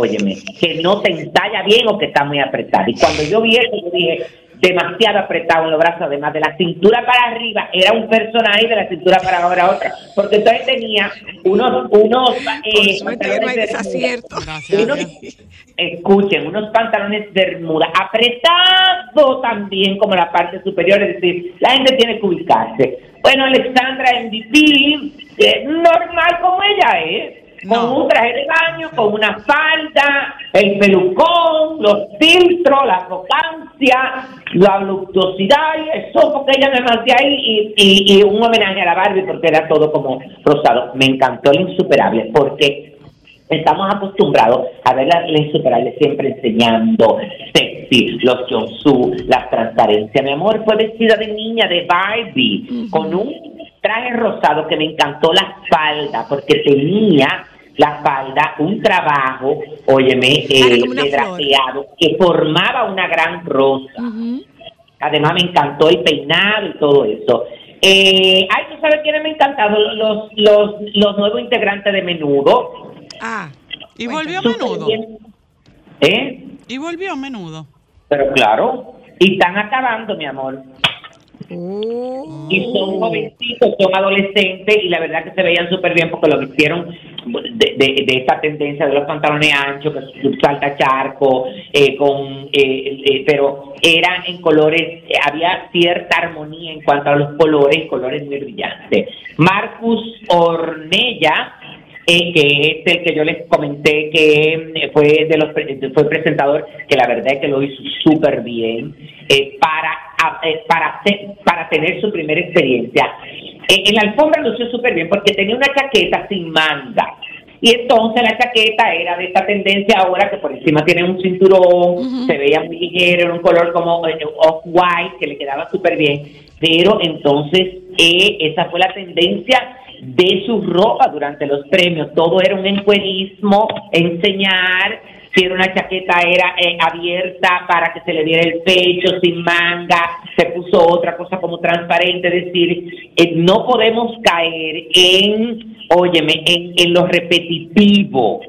óyeme, que no te entalla bien o que está muy apretada. Y cuando yo vi eso, yo dije, demasiado apretado en los brazos, además de la cintura para arriba, era un personaje y de la cintura para abajo era otra. Porque entonces tenía unos, unos, eh, pantalones de. Gracias. unos, escuchen, unos pantalones bermuda apretados también como la parte superior, es decir, la gente tiene que ubicarse. Bueno, Alexandra MVP, eh, normal como ella es, con un traje de baño, con una falda, el pelucón, los filtros, la arrogancia, la voluptuosidad y eso, porque ella me mandé ahí y, y, y un homenaje a la Barbie porque era todo como rosado. Me encantó el insuperable porque Estamos acostumbrados a ver las insuperables siempre enseñando sexy, los jumpsuit, las transparencias. Mi amor fue vestida de niña, de Barbie, con un traje rosado que me encantó la falda, porque tenía la falda un trabajo, óyeme, Era eh, de drapeado, que formaba una gran rosa. Además me encantó el peinado y todo eso. Eh, ay, ¿tú sabes quiénes me encantaron? Los, los, los nuevos integrantes de Menudo. Ah. Y volvió Súper menudo. bien. ¿Eh? Y volvió menudo. Pero claro, y están acabando, mi amor. Oh. Y son jovencitos, son adolescentes y la verdad que se veían súper bien porque lo que hicieron de, de, de esta tendencia de los pantalones anchos, que salta charco, eh, con, eh, eh, pero eran en colores, eh, había cierta armonía en cuanto a los colores, colores muy brillantes. Marcus Ornella, eh, que es el que yo les comenté que eh, fue de los fue presentador que la verdad es que lo hizo súper bien eh, para a- eh, para para tener su primera experiencia Eh, en la alfombra lució súper bien porque tenía una chaqueta sin manga y entonces la chaqueta era de esta tendencia ahora que por encima tiene un cinturón, se veía muy ligero, era un color como eh, off-white que le quedaba súper bien. pero entonces eh, esa fue la tendencia de su ropa durante los premios. Todo era un encuerismo, enseñar, si era una chaqueta era eh, abierta para que se le diera el pecho, sin manga, se puso otra cosa como transparente, es decir, eh, no podemos caer en, óyeme, en, en lo repetitivo.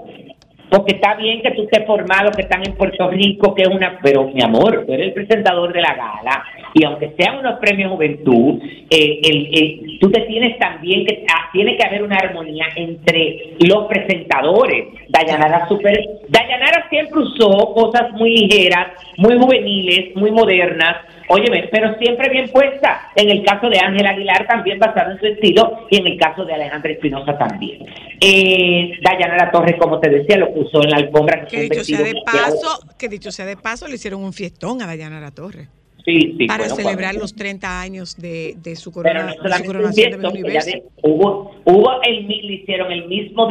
Porque está bien que tú estés formado, que están en Puerto Rico, que es una... Pero, mi amor, tú eres el presentador de la gala y aunque sean unos premios juventud, eh, el, el- tú te tienes también que... ah, tiene que haber una armonía entre los presentadores. Dayanara super... Dayanara siempre usó cosas muy ligeras, muy juveniles, muy modernas, Óyeme, pero siempre bien puesta. En el caso de Ángel Aguilar también basado en su estilo y en el caso de Alejandra Espinosa también. Eh, Dayanara Torres, como te decía, lo puso en la alfombra. Que un dicho sea de paso, que dicho sea de paso, le hicieron un fiestón a Dayanara Torres. Sí, sí, para bueno, celebrar cuando- los 30 años de, de su, corona- no de coronación de que ella Universo. de- hubo, hubo el, mi- le hicieron el mismo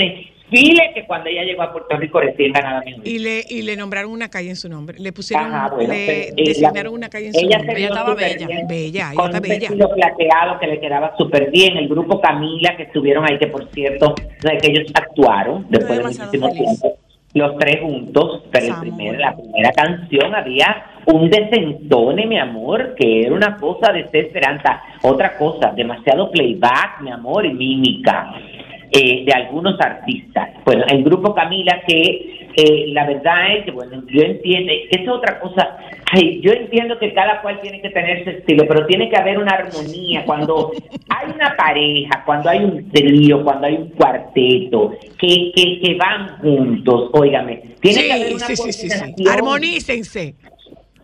desfile que cuando ella llegó a Puerto Rico recién ganada Miss Y le, y le nombraron una calle en su nombre. Le pusieron, Ajá, bueno, le eh, designaron la- una calle en su ella nombre. se vio súper bien, Bella, ella con está un bella. vestido plateado que le quedaba súper bien. El grupo Camila que estuvieron ahí, que por cierto, que ellos actuaron después de muchísimo tiempo, los tres juntos, pero el primer- la primera canción había un desentone, mi amor, que era una cosa desesperante. Otra cosa, demasiado playback, mi amor, y mímica eh, de algunos artistas. Bueno, el grupo Camila que eh, la verdad es que, bueno, yo entiendo, que es otra cosa, ay, yo entiendo que cada cual tiene que tener su estilo, pero tiene que haber una armonía. Cuando hay una pareja, cuando hay un trío, cuando hay un cuarteto, que, que, que van juntos, óigame, tiene Sí, que haber una sí, sí, sí, sí. coordinación. Armonícense.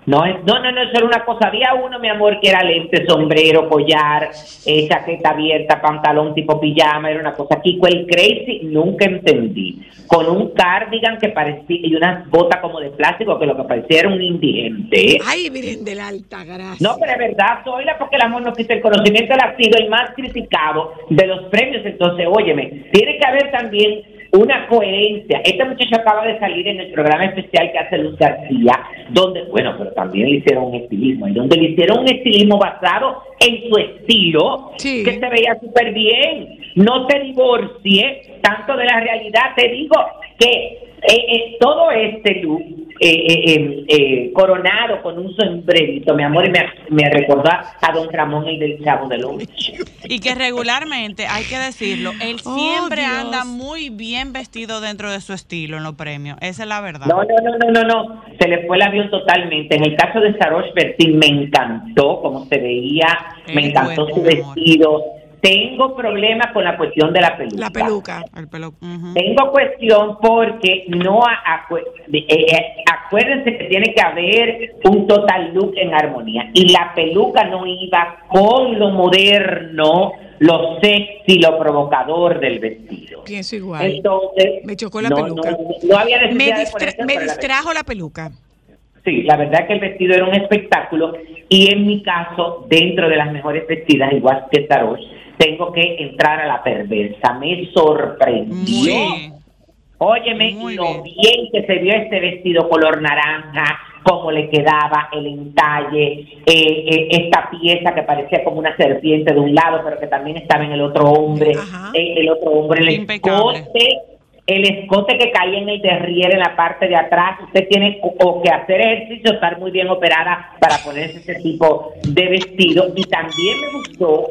No, es- no, no, no, eso era una cosa. Había uno, mi amor, que era lente, sombrero, collar, eh, chaqueta abierta, pantalón tipo pijama, era una cosa. Kiko el Crazy nunca entendí. Con un cardigan que parecía, y unas botas como de plástico, que lo que parecía era un indigente. Ay, Virgen de la Alta Gracia. No, pero es verdad, Zoila, porque el amor no quita el conocimiento, él ha sido el más criticado de los premios. Entonces, óyeme, tiene que haber también una coherencia. Este muchacho acaba de salir en el programa especial que hace Luz García, donde, bueno, pero también le hicieron un estilismo, y donde le hicieron un estilismo basado en su estilo, que se veía súper bien. No te divorcie tanto de la realidad, te digo que eh, eh, todo este look eh, eh, eh, eh, coronado con un sombrerito, mi amor, y me, me recordó a, a don Ramón, el del Chavo del Ocho. Y que regularmente, hay que decirlo, él Oh, siempre anda muy bien vestido dentro de su estilo en los premios. Esa es la verdad. No, no, no, no, no, no. Se le fue el avión totalmente. En el caso de Sarosh Bertin me encantó cómo se veía, me encantó su vestido. Tengo problemas con la cuestión de la peluca. La peluca. El pelo. Tengo cuestión porque no a- acue- eh, eh, acuérdense que tiene que haber un total look en armonía y la peluca no iba con lo moderno, lo sexy, lo provocador del vestido. Pienso igual. Entonces, me chocó la no, peluca. no, no había me, necesidad de distra- me la distrajo la peluca. Sí, la verdad que el vestido era un espectáculo y en mi caso, dentro de las mejores vestidas, igual que Sarosh, tengo que entrar a la perversa. Me sorprendió. Óyeme, lo bien. que se vio este vestido color naranja, cómo le quedaba el entalle, eh, eh, esta pieza que parecía como una serpiente de un lado, pero que también estaba en el otro hombre, eh, el otro hombre, el Impecable. escote, el escote que caía en el derrier en la parte de atrás, usted tiene o que hacer ejercicio, estar muy bien operada para ponerse ese tipo de vestido. Y también me gustó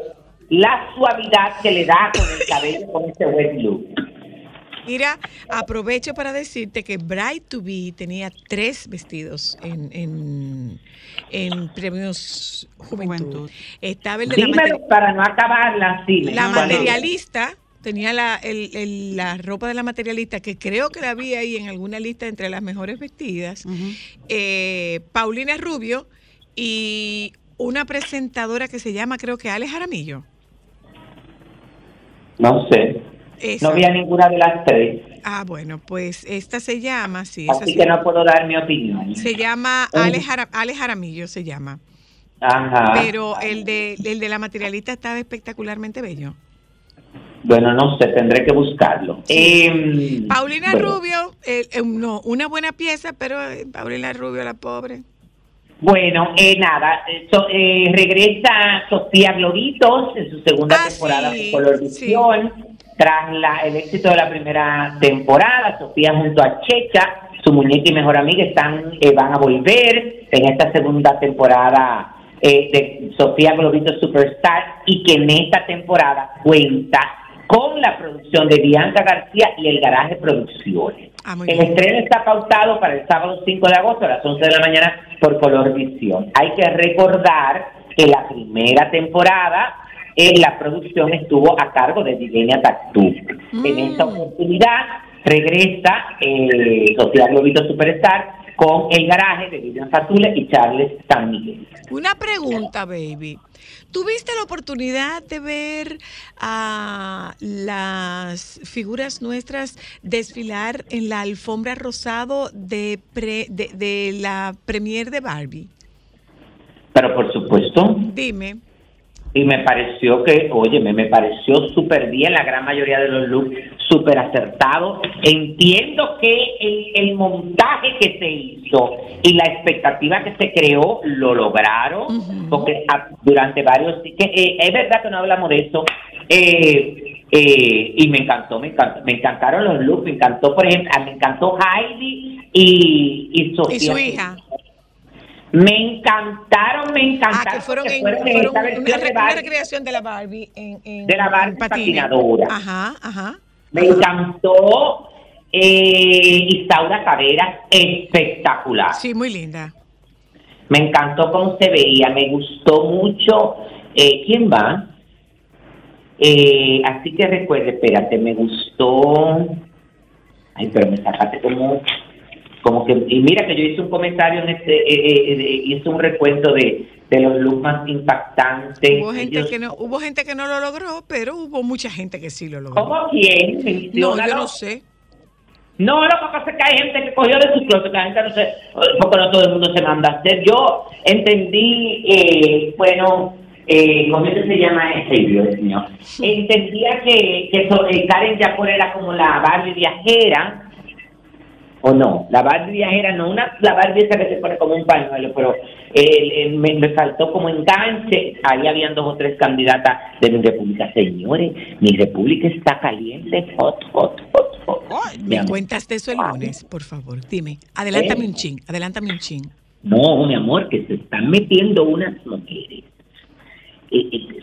la suavidad que le da con el cabello, con ese wet look. Mira, aprovecho para decirte que Bright to Be tenía tres vestidos en, en, en premios Juventud. Estaba el de la, Dímelo para no acabarla, sí. la materialista. Tenía la, el- el- la ropa de la materialista, que creo que la vi ahí en alguna lista entre las mejores vestidas. Eh, Paulina Rubio y una presentadora que se llama, creo que Ale Jaramillo. No sé. Esa. No vi a ninguna de las tres, Ah, bueno, pues esta se llama, sí, esa así se- que no puedo dar mi opinión. Se llama Eh. Ale, Jara- Ale Jaramillo, se llama. Ajá. Pero el de, el de la materialista estaba espectacularmente bello. Bueno, no sé, tendré que buscarlo. Em, Paulina bueno, Rubio, eh, eh, no, una buena pieza, pero eh, Paulina Rubio, la pobre. Bueno, eh, nada, eh, so- eh, regresa Sofía Gloritos en su segunda Ah, temporada sí, de Color Visión. Tras la- el éxito de la primera temporada, Sofía junto a Checha, su muñeca y mejor amiga, están eh, van a volver en esta segunda temporada eh, de Sofía Globito Superstar y que en esta temporada cuenta con la producción de Bianca García y el Garaje Producciones. Ah, el bien. estreno está pautado para el sábado 5 de agosto a las 11 de la mañana por Color Visión. Hay que recordar que la primera temporada en la producción estuvo a cargo de Divenia Tactú. En esta oportunidad regresa eh, Sofía Globito Superstar con El Garaje de Vivian Fatule y Charles San Miguel. Una pregunta, baby. ¿Tuviste la oportunidad de ver a las figuras nuestras desfilar en la alfombra rosado de, pre- de, de la premier de Barbie? Pero por supuesto, Dime. Y me pareció que, oye, me, pareció súper bien la gran mayoría de los looks, súper acertados. Entiendo que el, el montaje que se hizo y la expectativa que se creó lo lograron, porque a- durante varios, que, eh, es verdad que no hablamos de eso, eh, eh, y me encantó, me encantó, me encantaron los looks, me encantó, por ejemplo, me encantó Heidi y, y Sofía. Y su hija. Me encantaron, me encantaron. Ah, que fueron en, fueron una, de recreación de la Barbie en, en- De la Barbie en patinadora. Ajá, ajá. Me encantó eh, Isaura Caveras, espectacular. Sí, muy linda. Me encantó cómo se veía, me gustó mucho. Eh, ¿Quién va? Eh, así que recuerde, espérate, me gustó. Ay, pero me sacaste como. Como que, y mira que yo hice un comentario en este, eh, eh, eh, hice un recuento de, de los looks más impactantes. Hubo gente, Ellos- que no, hubo gente que no lo logró, pero hubo mucha gente que sí lo logró. ¿Cómo quién? No, yo no sé. No, lo que pasa es que hay gente que cogió de sus closet, que la gente no se, porque no todo el mundo se manda a hacer. Yo entendí, eh, bueno, eh, ¿cómo se llama ese Dios mío? Entendía que, que eh, Karen Yapor era como la Barbie viajera, o no, la Barbie viajera, no una la Barbie esa que se pone como un pañuelo, pero eh, eh, me, me faltó como enganche. Ahí habían dos o tres candidatas de mi república. Señores, mi república está caliente, hot, hot, hot, hot. Me amor. cuentas de eso el lunes, por favor. Dime. Adelántame un chin, adelántame un chin. No, mi amor, que se están metiendo unas mujeres.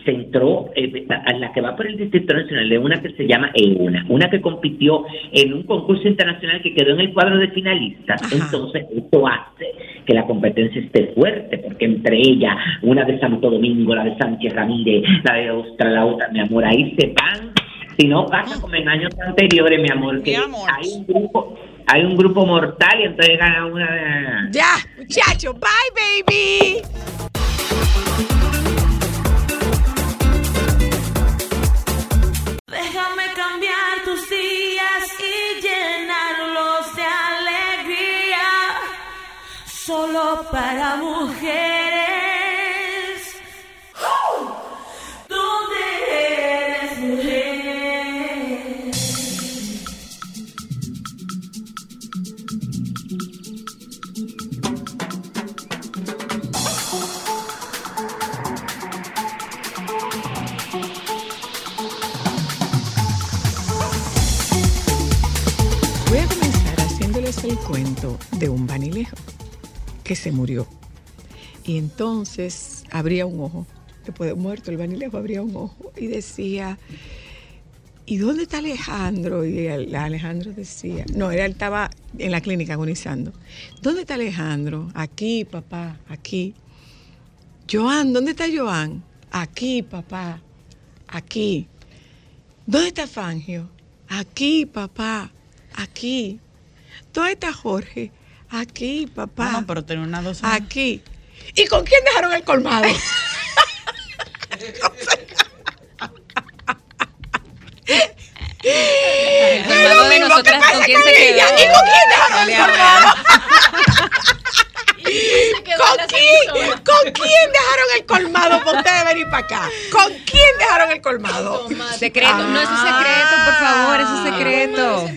Se entró eh, a la que va por el Distrito Nacional de una que se llama EUNA, una que compitió en un concurso internacional que quedó en el cuadro de finalistas. Ajá. Entonces, esto hace que la competencia esté fuerte, porque entre ellas, una de Santo Domingo, la de Sánchez Ramírez, la de Ostra, la otra, mi amor, ahí se van. Si no pasa como en años anteriores, mi amor, que Mi amor. hay un grupo, hay un grupo mortal y entonces gana una de Ya, muchacho. Bye, baby. Para mujeres. ¿Dónde eres mujer? Voy a comenzar haciéndoles el cuento de un vanilejo que se murió. Y entonces abría un ojo. Después de muerto el vanilejo abría un ojo y decía, ¿y dónde está Alejandro? Y Alejandro decía, no, él estaba en la clínica agonizando. ¿Dónde está Alejandro? Aquí, papá, aquí. Joan, ¿dónde está Joan? Aquí, papá, aquí. ¿Dónde está Fangio? Aquí, papá, aquí. ¿Dónde está Jorge? Aquí, papá. No, pero tener una dos. Aquí. ¿Y con quién dejaron el colmado? El colmado de mismo nosotras, que pasa ¿con quién se quedó? ¿Y con quién dejaron el colmado? ¿Con quién? ¿Con quién dejaron el colmado para ustedes venir para acá? ¿Con quién dejaron el colmado? Secreto, no es un secreto, por favor, es un secreto.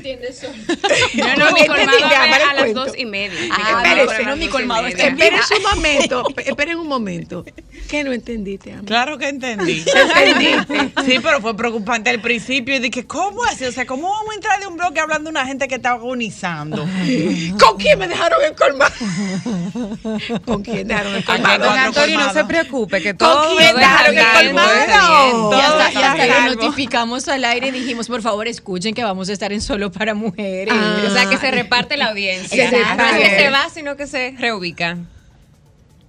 No, No no, mi colmado a las dos y media. Ah, espérese, no, mi colmado está-. Esperen un momento, esperen un momento. ¿Qué no entendiste, amor? Claro que entendí. ¿Entendiste? Sí, pero fue preocupante al principio. Y dije, ¿cómo así? O sea, ¿cómo vamos a entrar de un bloque hablando de una gente que está agonizando? ¿Con quién me dejaron el colmado? ¿Con quién dejaron el colmado? Don Antonio, no se preocupe, que ¿Con todo está dejaron el colmado? Ya hasta, ya hasta lo salvo. notificamos al aire y dijimos, por favor, escuchen que vamos a estar en solo para mujeres. Ah. O sea, que se reparte la audiencia. Se No es que se va, sino que se reubica.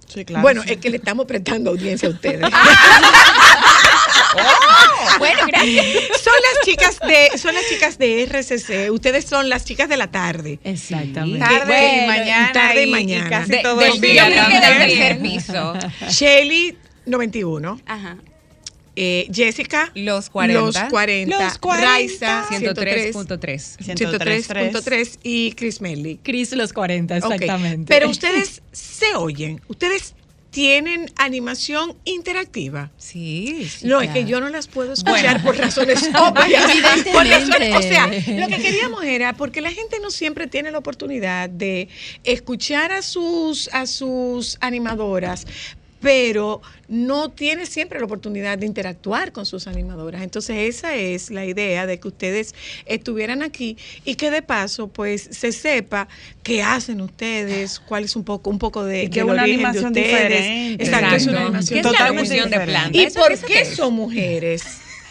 Sí, claro. Bueno, es que le estamos prestando audiencia a ustedes. Bueno, gracias. Son las chicas de, son las chicas de RCC. Ustedes son las chicas de la tarde. Exactamente. tarde Bueno, y mañana. tarde y y, y mañana. casi De- todo el día. que del tercer piso. Shelly, 91. Ajá. Eh, Jessica, Los 40. Los 40. Los 40. Raiza, 103.3. 103.3 y Chris Melly. Cris los 40, Ok, exactamente. Pero ustedes se oyen. Ustedes tienen animación interactiva. Sí, sí. No, es que yo no las puedo escuchar por razones obvias. Por razones- o sea, lo que queríamos era, porque la gente no siempre tiene la oportunidad de escuchar a sus, a sus animadoras, pero no tiene siempre la oportunidad de interactuar con sus animadoras. Entonces esa es la idea de que ustedes estuvieran aquí y que de paso pues se sepa qué hacen ustedes, cuál es un poco un poco de Y que del una origen de animación ustedes. diferente. Exacto, es una Exacto. animación ¿Qué es la totalmente de planta? ¿Y ¿Eso por qué son mujeres?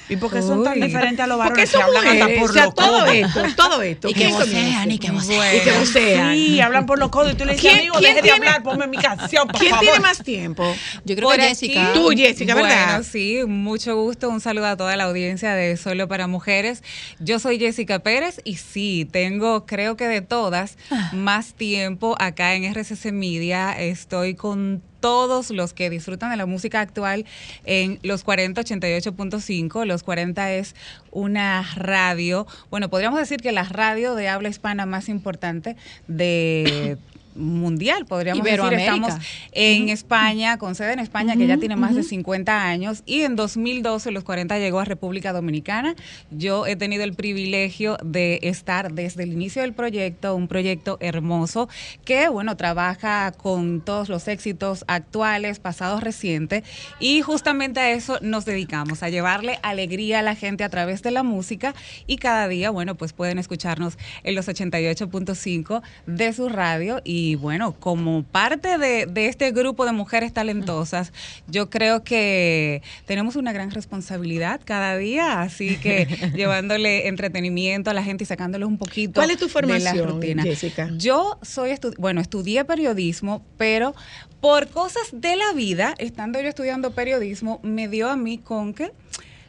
¿Y por qué son tan diferentes a los ¿Por qué varones que son hablan hasta por O sea, los todo codos? esto, todo esto. Y que ¿Quién vocean, y que vocean. Y que vocean. Sí, hablan por los codos y tú le dices, ¿Quién- amigo, quién deje de tiene- hablar, ponme mi canción, por ¿Quién favor. tiene más tiempo? Yo creo Por que aquí, Jessica. Tú, Jessica, ¿verdad? Bueno, sí, mucho gusto. Un saludo a toda la audiencia de Solo para Mujeres. Yo soy Jessica Pérez y sí, tengo, creo que de todas, más tiempo acá en RCC Media. Estoy con todos los que disfrutan de la música actual en los 40 88.5. Los 40 es una radio, bueno, podríamos decir que la radio de habla hispana más importante de mundial, podríamos decir, estamos en España, con sede en España, que ya tiene más de 50 años, y en 2012 los 40 llegó a República Dominicana. Yo he tenido el privilegio de estar desde el inicio del proyecto, un proyecto hermoso que, bueno, trabaja con todos los éxitos actuales, pasados, recientes, y justamente a eso nos dedicamos, a llevarle alegría a la gente a través de la música, y cada día, bueno, pues pueden escucharnos en los 88.5 de su radio y bueno, como parte de, de este grupo de mujeres talentosas, yo creo que tenemos una gran responsabilidad cada día, así que llevándole entretenimiento a la gente y sacándoles un poquito ¿Cuál es tu de formación, la rutina. Jessica? Yo soy, estu- bueno, estudié periodismo, pero por cosas de la vida, estando yo estudiando periodismo, me dio a mí con que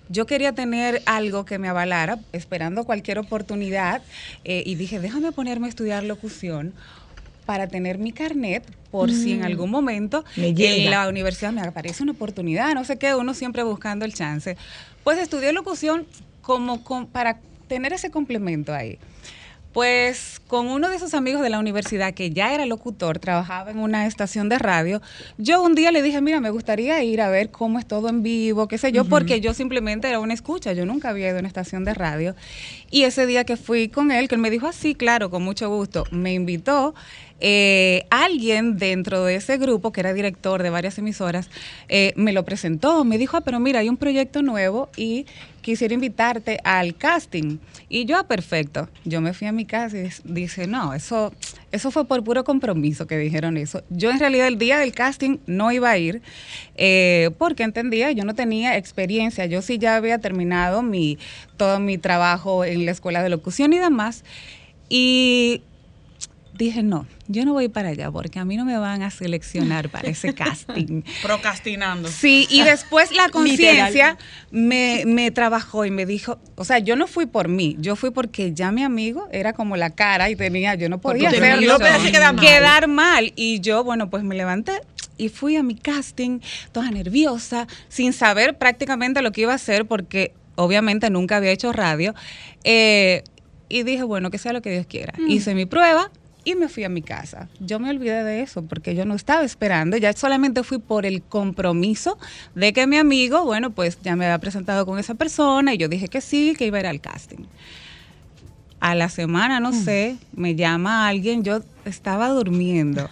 yo quería tener algo que me avalara, esperando cualquier oportunidad, eh, y dije, déjame ponerme a estudiar locución para tener mi carnet por si en algún momento en la universidad me aparece una oportunidad, no sé qué, uno siempre buscando el chance. Pues estudié locución como con- para tener ese complemento ahí. Pues con uno de esos amigos de la universidad que ya era locutor, trabajaba en una estación de radio, yo un día le dije, mira, me gustaría ir a ver cómo es todo en vivo, qué sé yo, porque yo simplemente era una escucha, yo nunca había ido a una estación de radio. Y ese día que fui con él, que él me dijo, así, claro, con mucho gusto, me invitó. Eh, alguien dentro de ese grupo, que era director de varias emisoras, eh, me lo presentó, me dijo, ah, pero mira, hay un proyecto nuevo y quisiera invitarte al casting. Y yo, ah, perfecto. Yo me fui a mi casa y dije, no, eso, eso fue por puro compromiso que dijeron eso. Yo en realidad el día del casting no iba a ir eh, porque entendía, yo no tenía experiencia. Yo sí ya había terminado mi, todo mi trabajo en la escuela de locución y demás. Y dije, no, yo no voy para allá porque a mí no me van a seleccionar para ese casting. Procrastinando. Sí, y después la conciencia me, me trabajó y me dijo, o sea, yo no fui por mí, yo fui porque ya mi amigo era como la cara y tenía, yo no podía hacerlo, no podía hacer quedar mal. quedar mal. Y yo, bueno, pues me levanté y fui a mi casting, toda nerviosa, sin saber prácticamente lo que iba a hacer porque obviamente nunca había hecho radio. Eh, y dije, bueno, que sea lo que Dios quiera. Hice mi prueba, y me fui a mi casa. Yo me olvidé de eso porque yo no estaba esperando, ya solamente fui por el compromiso de que mi amigo, bueno, pues ya me había presentado con esa persona y yo dije que sí, que iba a ir al casting. A la semana, no sé, me llama alguien, yo estaba durmiendo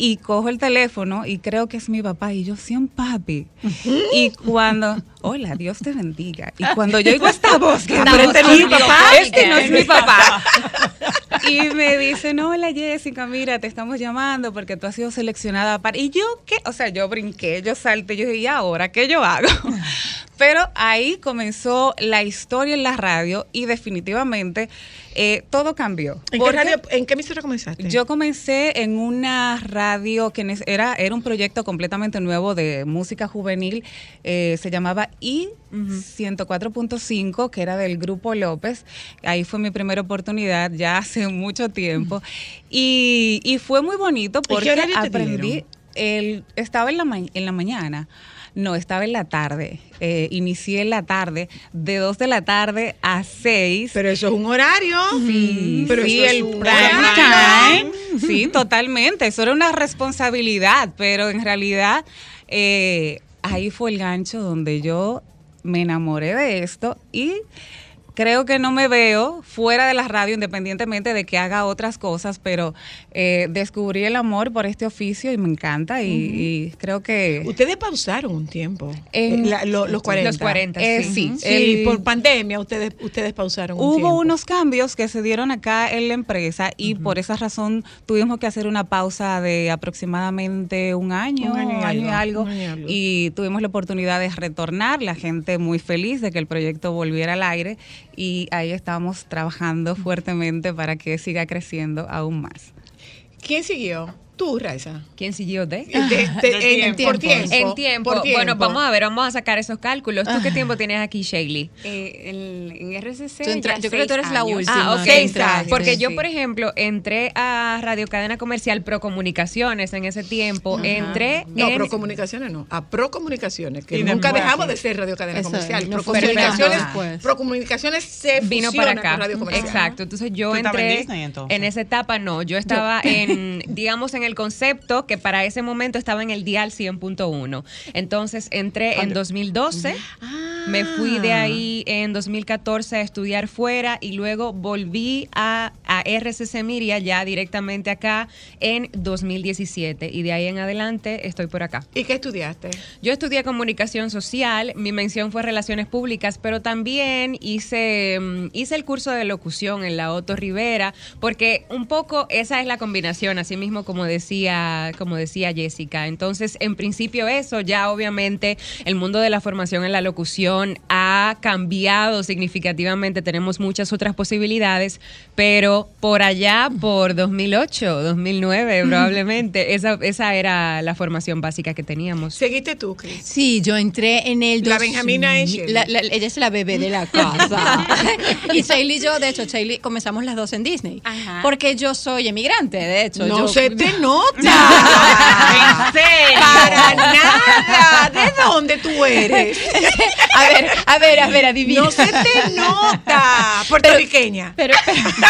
y cojo el teléfono y creo que es mi papá y yo, sí, un papi. Y cuando, hola, Dios te bendiga. Y cuando yo oigo esta voz, que voz este no es mi papá, este no es mi papá. Y me dice, no, hola Jessica, mira, te estamos llamando porque tú has sido seleccionada para... Y yo, ¿qué? O sea, yo brinqué, yo salté, yo dije, ¿y ahora qué yo hago? Pero ahí comenzó la historia en la radio y definitivamente eh, todo cambió. ¿En qué, radio, ¿En qué emisora comenzaste? Yo comencé en una radio que era, era un proyecto completamente nuevo de música juvenil, eh, se llamaba I 104.5, que era del Grupo López. Ahí fue mi primera oportunidad, ya hace mucho tiempo. Y, y fue muy bonito porque aprendí, el, estaba en la, ma- en la mañana. No, estaba en la tarde. Eh, inicié en la tarde, de 2 de la tarde a 6. Pero eso es un horario. Sí, Pero sí, eso es el un prime horario. time. Sí, totalmente. Eso era una responsabilidad, pero en realidad eh, ahí fue el gancho donde yo me enamoré de esto y creo que no me veo fuera de la radio independientemente de que haga otras cosas, pero eh, descubrí el amor por este oficio y me encanta y, y creo que... Ustedes pausaron un tiempo. En- Eh, la- lo- los 40. Los 40, Eh, sí. sí, Sí, el- por pandemia ustedes ustedes pausaron un Hubo tiempo. unos cambios que se dieron acá en la empresa y por esa razón tuvimos que hacer una pausa de aproximadamente un año, Un año y año y algo, algo, un año y algo. y tuvimos la oportunidad de retornar, la gente muy feliz de que el proyecto volviera al aire y ahí estamos trabajando fuertemente para que siga creciendo aún más. ¿Quién siguió? Tú, Raiza. ¿Quién siguió de? De- de- en- por tiempo. En tiempo. por Bueno, vamos a ver, vamos a sacar esos cálculos. ¿Tú qué tiempo tienes aquí, Shaylee? Eh, en, en RCC. Tú entra- ya yo creo que tú eres la última. Ah, ok. entraste. Porque yo, por ejemplo, entré a Radio Cadena Comercial Procomunicaciones en ese tiempo. Entré No, en... Procomunicaciones no, a Procomunicaciones, que Y nunca dejamos de ser Radio Cadena Eso Comercial. es, no Procomunicaciones, después. Procomunicaciones se vino para acá. Radio Comercial. Exacto. Entonces yo ¿Tú estabas en entré Disney, entonces? en esa etapa, no. Yo estaba en, digamos, en el concepto que para ese momento estaba en el dial 100.1. Entonces entré en 2012. Me fui de ahí en 2014 a estudiar fuera y luego volví a, a RCC Miria ya directamente acá en 2017 y de ahí en adelante estoy por acá. ¿Y qué estudiaste? Yo estudié comunicación social, mi mención fue relaciones públicas, pero también hice, mm, hice el curso de locución en la Otto Rivera, porque un poco esa es la combinación, así mismo como decía, como decía Jessica. Entonces, en principio eso, ya obviamente el mundo de la formación en la locución ha cambiado significativamente, tenemos muchas otras posibilidades, pero por allá, por 2008, 2009 probablemente, esa, esa era la formación básica que teníamos. ¿Seguiste tú, Cris? Sí, yo entré en el... La 2000 Benjamina la- la- Ella es la bebé de la casa. y Shaylee y yo, de hecho, Shaylee comenzamos las dos en Disney. Ajá. Porque yo soy emigrante, de hecho. No yo, se te nota. ¿En serio? Para nada. ¿De dónde tú eres? a ver, a ver, a ver, adivina. No se te nota. Puertorriqueña. Pero, pero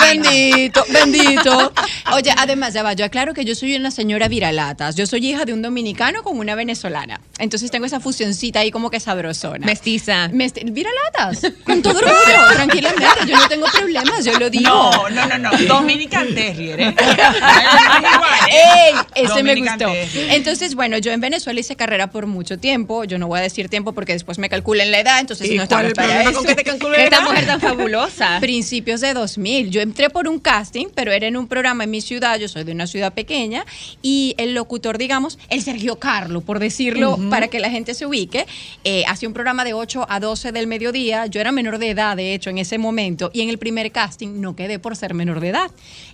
bendito, bendito. Oye, además, ya va, yo aclaro que yo soy una señora viralatas. Yo soy hija de un dominicano con una venezolana. Entonces tengo esa fusioncita ahí como que sabrosona. Mestiza. Mesti- viralatas, con todo orgullo, tranquilamente. Yo no tengo problemas, yo lo digo. No, no, no, no. Dominican Terrier, ¿eh? ¡Ey! Ese me gustó. Terrier. Entonces, bueno, yo en Venezuela hice carrera por mucho tiempo. Yo no voy a decir tiempo porque después me calculan la edad, entonces ¿Y no cuál estamos es el para eso. con que te calculen la Esta mujer tan fabulosa. Principios de 2000. Yo entré por un casting, pero era en un programa en mi ciudad. Yo soy de una ciudad pequeña. Y el locutor, digamos, el Sergio Carlo, por decirlo, para que la gente se ubique, eh, hacía un programa de 8 a 12 del mediodía. Yo era menor de edad, de hecho, en ese momento. Y en el primer casting no quedé por ser menor de edad.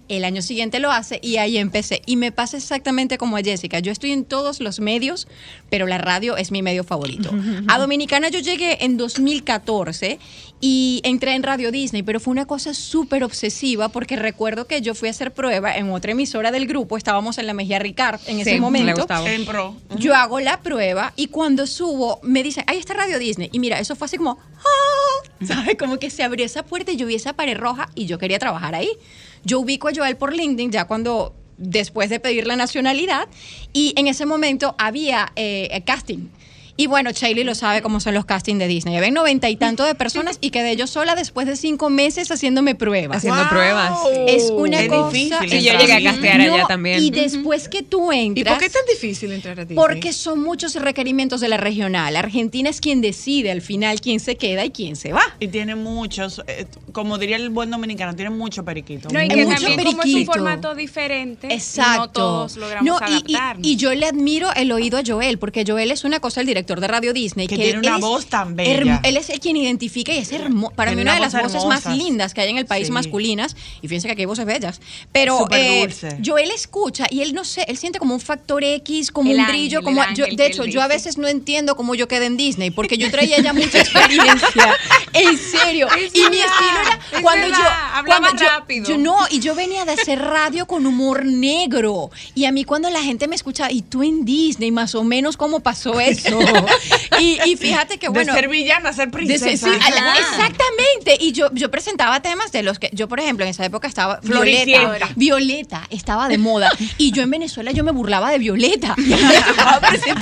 El año siguiente lo hace y ahí empecé. Y me pasa exactamente como a Jessica. Yo estoy en todos los medios, pero la radio es mi medio favorito. A Dominicana yo llegué en 2014 y entré en Radio Disney, pero fue una cosa súper obsesiva porque recuerdo que yo fui a hacer prueba en otra emisora del grupo, estábamos en la Mejía Ricard en Sí, ese momento. gustaba. En pro. Yo hago la prueba y cuando subo me dicen, ahí está Radio Disney. Y mira, eso fue así como, "Ah", ¿sabes? Como que se abrió esa puerta y yo vi esa pared roja y yo quería trabajar ahí. Yo ubico a Joel por LinkedIn ya cuando después de pedir la nacionalidad y en ese momento había eh, casting. Y bueno, Chailey lo sabe cómo son los castings de Disney. Había noventa y tanto de personas y quedé yo sola después de cinco meses haciéndome pruebas. Haciendo pruebas. Es una Es cosa. difícil Sí, yo llegué a castear allá también. Y después que tú entras. ¿Y por qué es tan difícil entrar a Disney? Porque son muchos requerimientos de la regional. Argentina es quien decide al final quién se queda y quién se va. Y tiene muchos, eh, como diría el buen dominicano, tiene mucho periquito. No, y Hay que mucho también como es un periquito. formato diferente, Exacto. no todos logramos No, y- y, adaptarnos. y yo le admiro el oído a Joel, porque Joel es una cosa, el director de Radio Disney. Que Que, tiene una él es voz tan bella. Él es el quien identifica y es hermoso. Para Tiene mí, una de una las voz voces más hermosas. lindas que hay en el país Sí. masculinas. Y fíjense que aquí hay voces bellas. Pero eh, dulce. Joel escucha y él no sé, él siente como un factor X, como El un ángel, brillo. como yo- De hecho, él yo a veces no entiendo cómo yo quedé en Disney, porque yo traía ya mucha experiencia. en serio. Es y mi verdad, estilo era es cuando verdad, yo. hablaba cuando yo- rápido. yo no, y yo venía de hacer radio con humor negro. Y a mí cuando la gente me escuchaba, y tú en Disney, más o menos, ¿cómo pasó eso? y, y fíjate que bueno. de ser villana ser de princesa. ser- sí, a- exactamente. Y yo, yo presentaba temas de los que, yo por ejemplo, en esa época estaba. Violeta. Violeta estaba de moda. Y yo en Venezuela yo me burlaba de Violeta.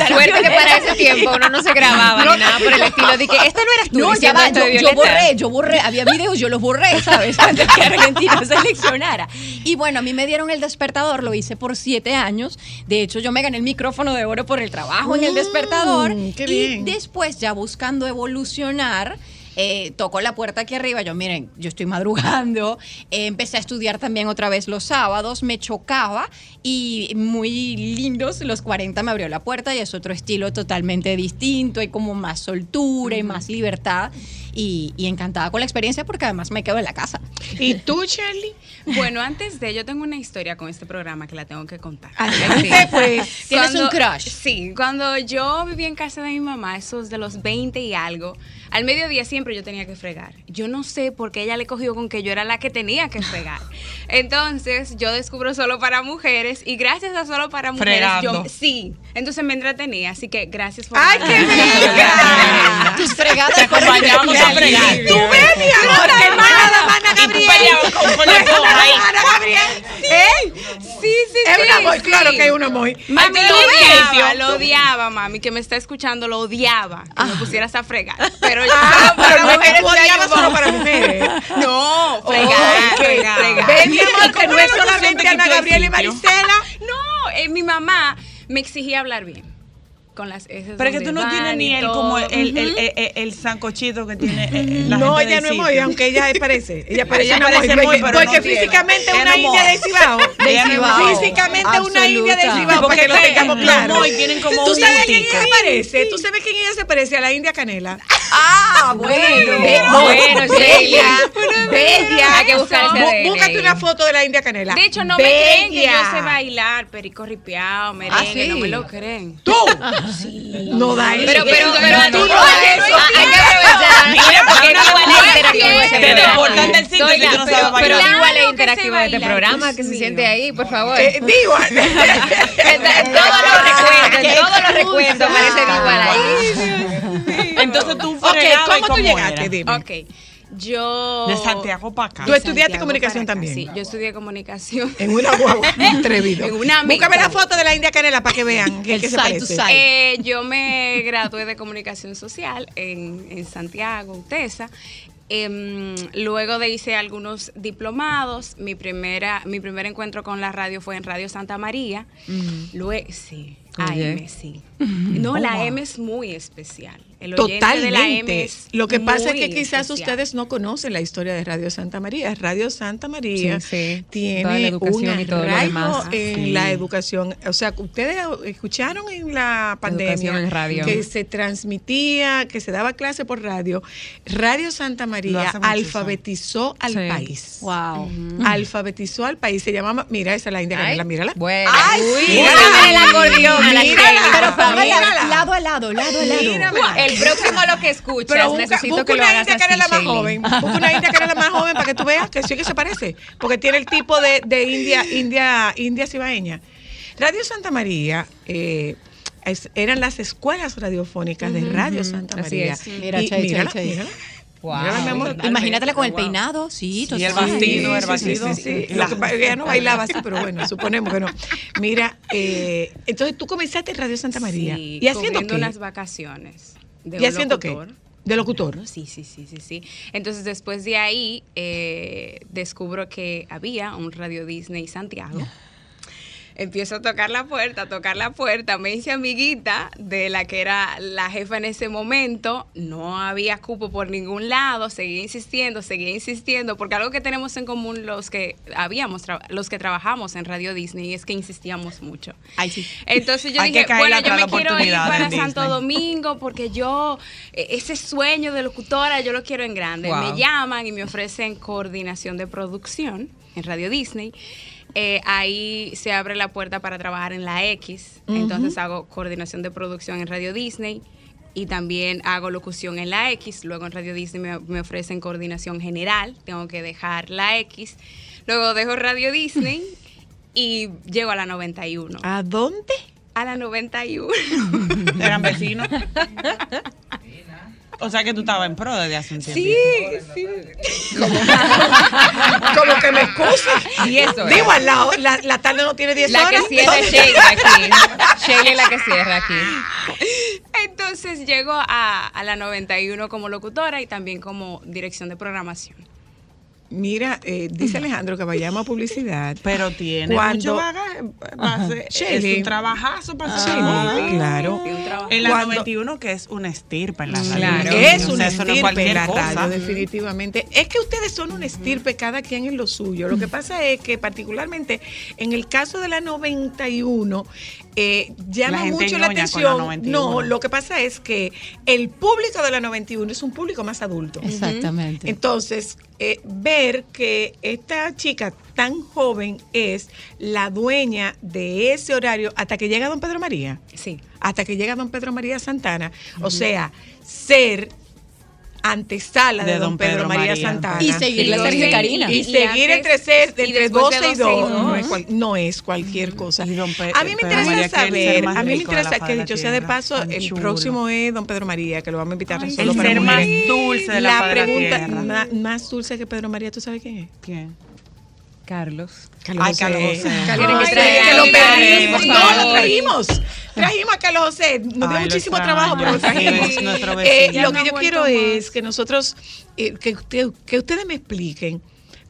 Suerte que para ese tiempo uno no se grababa No, ni nada por el estilo de que esta no eras tú. no, ya diciendo va, esto yo, borré, yo borré, había videos, yo los borré, ¿sabes? Antes que Argentina seleccionara. Y bueno, a mí me dieron el despertador, lo hice por siete años. De hecho, yo me gané el micrófono de oro por el trabajo en el despertador. Qué y después, ya buscando evolucionar, eh, tocó la puerta aquí arriba. Yo, miren, yo estoy madrugando. eh, empecé a estudiar también otra vez los sábados. Me chocaba y muy lindos. Los 40 me abrió la puerta y es otro estilo totalmente distinto. Hay como más soltura y más libertad. Y, y encantada con la experiencia porque además me quedo en la casa. ¿Y tú, Shirley? Bueno, antes de, yo tengo una historia con este programa que la tengo que contar. Adelante, pues. Tienes Cuando- un crush. Sí, cuando yo vivía en casa de mi mamá, esos de los 20 y algo, al mediodía siempre yo tenía que fregar. Yo no sé por qué ella le cogió con que yo era la que tenía que fregar. Entonces, yo descubro solo para mujeres y gracias a solo para mujeres, Fregando. yo sí. Entonces me entretenía, así que gracias por ¡Ay, qué bella! Tus fregadas acompañamos a fregar. Tú ves, mi amor, hermana Gabriel. Ana Gabriel. ¿Eh? Sí, sí, Es sí. una muy, sí. claro que es una muy. Mami lo odiaba, lo odiaba, mami, que me está escuchando, lo odiaba, que me pusieras a fregar. Pero Ah, para pero no es que mujeres ayudó. solo para mujeres. No, fregar, fregar, mi amor, que ¿Cómo no es solamente de Ana Gabriel y? Marisela. No, eh, mi mamá me exigía hablar bien. Con las S Pero es que tú no tienes ni el, como el, el, el, Ujú. el- el sancochito que tiene eh, la No, ella no es muy, aunque ella parece. Ella parece Ella una parece muy, porque físicamente una india de Cibao. Físicamente una india de. Cibao, para Porque que lo tengamos claro. tienen como ¿Tú sabes quién ella se parece? ¿Tú sabes quién ella se parece? A la india canela. Ah, bueno. Bueno, bella, Sheila. bella. Hay que buscar ese Bú- ADN Búscate una foto de la india canela. De hecho, no me creen que yo Bella. sé bailar, perico ripiao, merengue, sí? no me lo creen. Tú. No da eso. Pero, pero, Tú pero, no tú no haces haces eso. Hay que aprovechar. Mira, porque igual no es interactivo ese Te deportan del sitio tú no pero- igual es interactivo este programa, que se siente ahí, por favor. Eh, digo, los recuentos parece igual ahí. Entonces tú fregabas y ¿cómo tú llegaste? era? Dime. Ok, yo... De Santiago para acá. Tú estudiaste Santiago comunicación acá, también. Sí, yo estudié comunicación. En una guagua, atrevido. En una Búscame la foto de la India Canela para que vean qué El side parece. side. Eh, yo me gradué de comunicación social en, en Santiago, UTESA. Em, luego de hice algunos diplomados, mi primera, mi primer encuentro con la radio fue en Radio Santa María. Luego, sí, Oye. AM, sí. No, Oh, la wow. AM es muy especial. El oyente de la Totalmente. es Lo que pasa es que quizás especial. ustedes no conocen la historia de Radio Santa María. Radio Santa María Sí, sí. Tiene un arraigo en Sí. la educación. O sea, ustedes escucharon en la pandemia Educación en radio. que se transmitía, que se daba clase por radio. Radio Santa María alfabetizó al Sí. país. Wow. Alfabetizó al país. Se llamaba, mira, esa es la India mírala. Bueno. Ay, Uy, mírala. búscame el acordeón a la Mírala. Lado a lado, lado a lado. El próximo lo que escuchas, Pero busca, necesito busca que lo una hagas india así, canela más Sheila. joven. Busca una india canela más joven para que tú veas que sí que se parece. Porque tiene el tipo de, de india, india, india cibaeña. Radio Santa María eh, es- eran las escuelas radiofónicas de Radio Santa así María. es. Mira, Y Chay, Chay, mírala, Chay. mírala. Mírala, mi amor. Imagínatela con el Wow. peinado, sí. Y el vestido, el Sí, sí, sí, vestido. sí, sí. Ella no bailaba así, pero bueno, suponemos que no. Mira, eh, entonces tú comenzaste en Radio Santa María. Sí, ¿Y haciendo qué? unas vacaciones. de ¿Y un haciendo qué? locutor. ¿De locutor? Sí, sí, sí, sí, sí. Entonces después de ahí eh, descubro que había un Radio Disney Santiago. Empiezo a tocar la puerta, a tocar la puerta. Me hice amiguita de la que era la jefa en ese momento. No había cupo por ningún lado. Seguía insistiendo, seguía insistiendo. Porque algo que tenemos en común los que habíamos, los que trabajamos en Radio Disney es que insistíamos mucho. Ay, sí. Entonces yo Hay dije, bueno, yo me quiero ir para Santo Disney. Domingo porque yo, eh, ese sueño de locutora, yo lo quiero en grande. Wow. Me llaman y me ofrecen coordinación de producción en Radio Disney. Eh, ahí se abre la puerta para trabajar en la X. Entonces hago coordinación de producción en Radio Disney. Y también hago locución en la X. Luego en Radio Disney me, me ofrecen coordinación general. Tengo que dejar la X. Luego dejo Radio Disney y llego a la 91. ¿A dónde? A la 91. Eran vecinos. O sea que tú estabas en pro desde hace un tiempo. Sí, sí. Como que me excusa. Diez horas. Digo, al lado, la, la tarde no tiene 10 La que horas. cierra es Sheila aquí. Sheila es la que cierra aquí. Entonces llego a, a la 91 como locutora y también como dirección de programación. Mira, eh, dice Alejandro que vayamos a publicidad. Pero tiene Cuando- mucho bagaje. base- Es un trabajazo para Ah, ser claro. Sí, un trabajo. En la Cuando- 91 que es una estirpa en la radio. Claro. Es O un sea, eso no en la cosa. definitivamente. Es que ustedes son un estirpe, cada quien en lo suyo. Lo que pasa es que particularmente en el caso de la 91, eh, llama mucho la atención. 91. No, lo que pasa es que el público de la 91 es un público más adulto. Exactamente. Entonces, eh, ver que esta chica tan joven es la dueña de ese horario hasta que llega don Pedro María, Sí. hasta que llega don Pedro María Santana, o sea, ser antesala de, don, Pedro, María, Santana. Y seguirle a Sergio y Karina. Y, seguir entre, ser, y entre después 12 de y 12 y 2 no, dos. es cual- no es cualquier cosa. Y don Pe- a mí me Pedro María interesa saber, más a mí me de la interesa que de la dicho sea de paso, el chulo. próximo es don Pedro María, que lo vamos a invitar Ay, solo el para ser más dulce de la de la pregunta tierra. ma- más dulce que Pedro María, ¿tú sabes quién es? ¿Quién? Carlos. Carlos Ay, Carlos José. Carlos José, que lo por No, lo trajimos. Trajimos a Carlos José. Nos dio Ay, muchísimo trabajo, pero lo trajimos. Eh, lo que no yo quiero es que nosotros, eh, que, usted- que ustedes me expliquen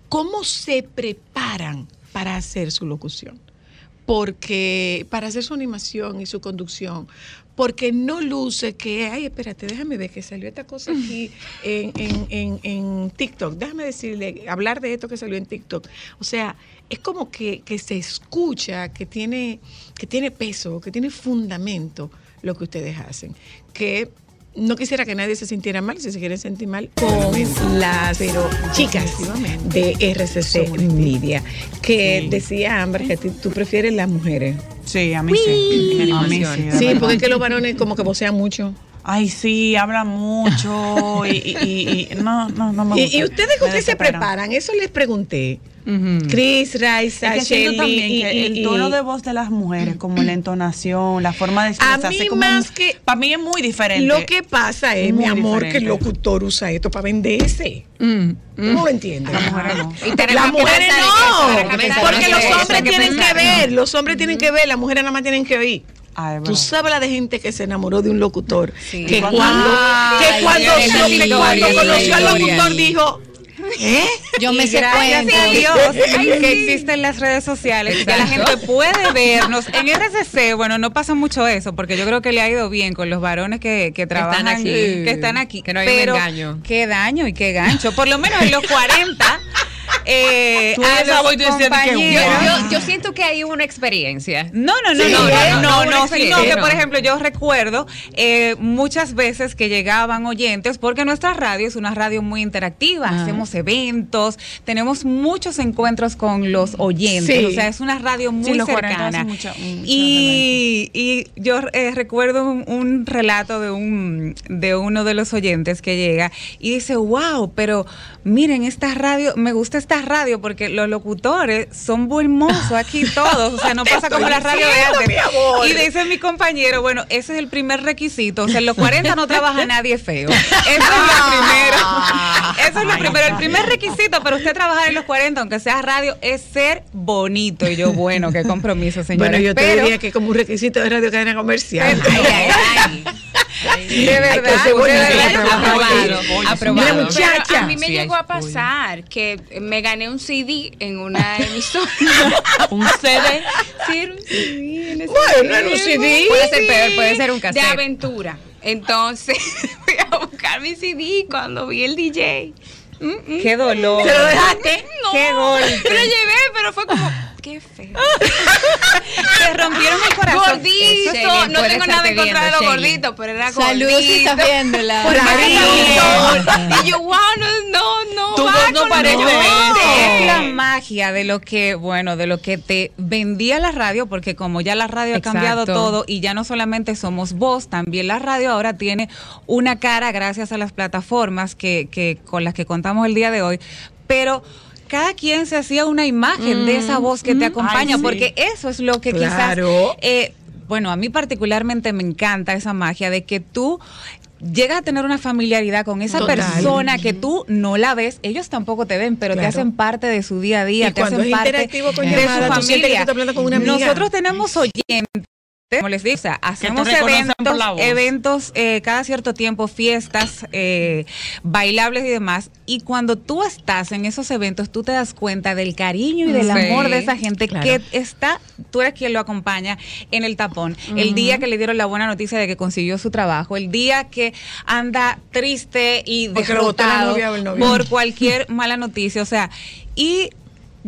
cómo se preparan para hacer su locución. Porque, para hacer su animación y su conducción, porque no luce que, ay, espérate, déjame ver que salió esta cosa aquí en, en, en, en TikTok. Déjame decirle, hablar de esto que salió en TikTok. O sea, es como que, que se escucha, que tiene, que tiene peso, que tiene fundamento lo que ustedes hacen. Que no quisiera que nadie se sintiera mal, si se quieren sentir mal, con las pero chicas de RCC Media, que decía Amber que tú prefieres las mujeres. Sí, a mí sí. A mí sí. porque es que los varones como que vocean mucho. Ay, sí, hablan mucho y, y- y- y- no, no, no me ¿Y, gusta. y ustedes con qué se preparan? Eso les pregunté. Chris, Raiza, Es que también y, que y- el tono de voz de las mujeres, como la entonación, la forma de expresarse, mí como más que- para mí es muy diferente. Lo que pasa es, mi Muy amor, que el locutor usa esto para venderse. Mm, ¿Tú no lo entiendes? Las mujeres no. Las mujeres no, porque los hombres tienen que ver, los hombres tienen que ver, las mujeres nada más tienen que oír. Ay, Tú verdad. sabes la de gente que se enamoró de un locutor, Sí. que Cuando- cuando, que Ay, cuando, historia, cuando esa conoció al locutor dijo, ¿eh? Yo me sé gracias a Dios que existen las redes sociales que la gente puede vernos. En RCC, bueno, no pasa mucho eso, porque yo creo que le ha ido bien con los varones que, que trabajan aquí. que están aquí. Que no hay un Pero engaño. Qué daño y qué gancho. Por lo menos en los 40. Eh, Tú a los voz y tú decías que Yo, compañeros- yo, yo siento que hay una experiencia. no, no, no, Sí, no, no, no, No, sino que, por no. ejemplo, yo recuerdo eh, muchas veces que llegaban oyentes, porque nuestra radio es una radio muy interactiva, Ah. hacemos eventos, tenemos muchos encuentros con los oyentes, Sí. o sea, es una radio muy 40 cercana. mucho- y, y yo eh, recuerdo un, un relato de, un, de uno de los oyentes que llega y dice, wow, pero miren, esta radio, me gusta esta radio porque los locutores son buen mozo aquí todos, o sea, no pasa como la radio de antes. Y dice mi compañero, bueno, ese es el primer requisito, o sea, en los 40 no trabaja nadie feo. Eso es lo primero. primero, el primer requisito para usted trabajar en los 40, aunque sea radio, es ser bonito. Y yo, bueno, qué compromiso, señores. Bueno, yo te Pero- diría que como un requisito de radio cadena comercial. De verdad, Hay de verdad, para trabajar aprobado, aprobado. Mira, muchacha. Pero a mí me Sí, llegó a pasar que me gané un CD en una emisora. ¿Un CD? Sí, era un CD. en ese Bueno, era un. CD. Puede ser peor, puede ser un De cassette. aventura. Entonces fui a buscar mi CD cuando vi el DJ. mm, mm. Qué dolor. ¿Se lo dejaste? No. Qué golpe. Pero llevé, pero fue como, qué feo. Te rompieron el corazón. Gordito. Eso No tengo nada en contra de los gorditos, pero era gordito. Salud si estás viéndola. Por. Y yo, wow, no, no, no. Tu va no con parece lo de otro. Es la magia de lo que, bueno, de lo que te vendía la radio, porque como ya la radio ha cambiado todo y ya no solamente somos voz, también la radio ahora tiene una cara gracias a las plataformas que, que con las que contamos el día de hoy, pero cada quien se hacía una imagen de esa voz que te acompaña, Ay, sí. porque eso es lo que Claro. quizás eh, bueno, a mí particularmente me encanta esa magia de que tú llegas a tener una familiaridad con esa Total. persona que tú no la ves, ellos tampoco te ven, pero te hacen parte de su día a día, Y te hacen parte con de llamada, su tú sientes que tú familia. estás hablando con una amiga. Nosotros tenemos oyentes como les digo, o sea, hacemos eventos, eventos eh, cada cierto tiempo, fiestas, eh, bailables y demás. Y cuando tú estás en esos eventos, tú te das cuenta del cariño y del Sí, amor de esa gente claro. que está, tú eres quien lo acompaña en el tapón. El día que le dieron la buena noticia de que consiguió su trabajo, el día que anda triste y derrotado novia por cualquier mala noticia. O sea, y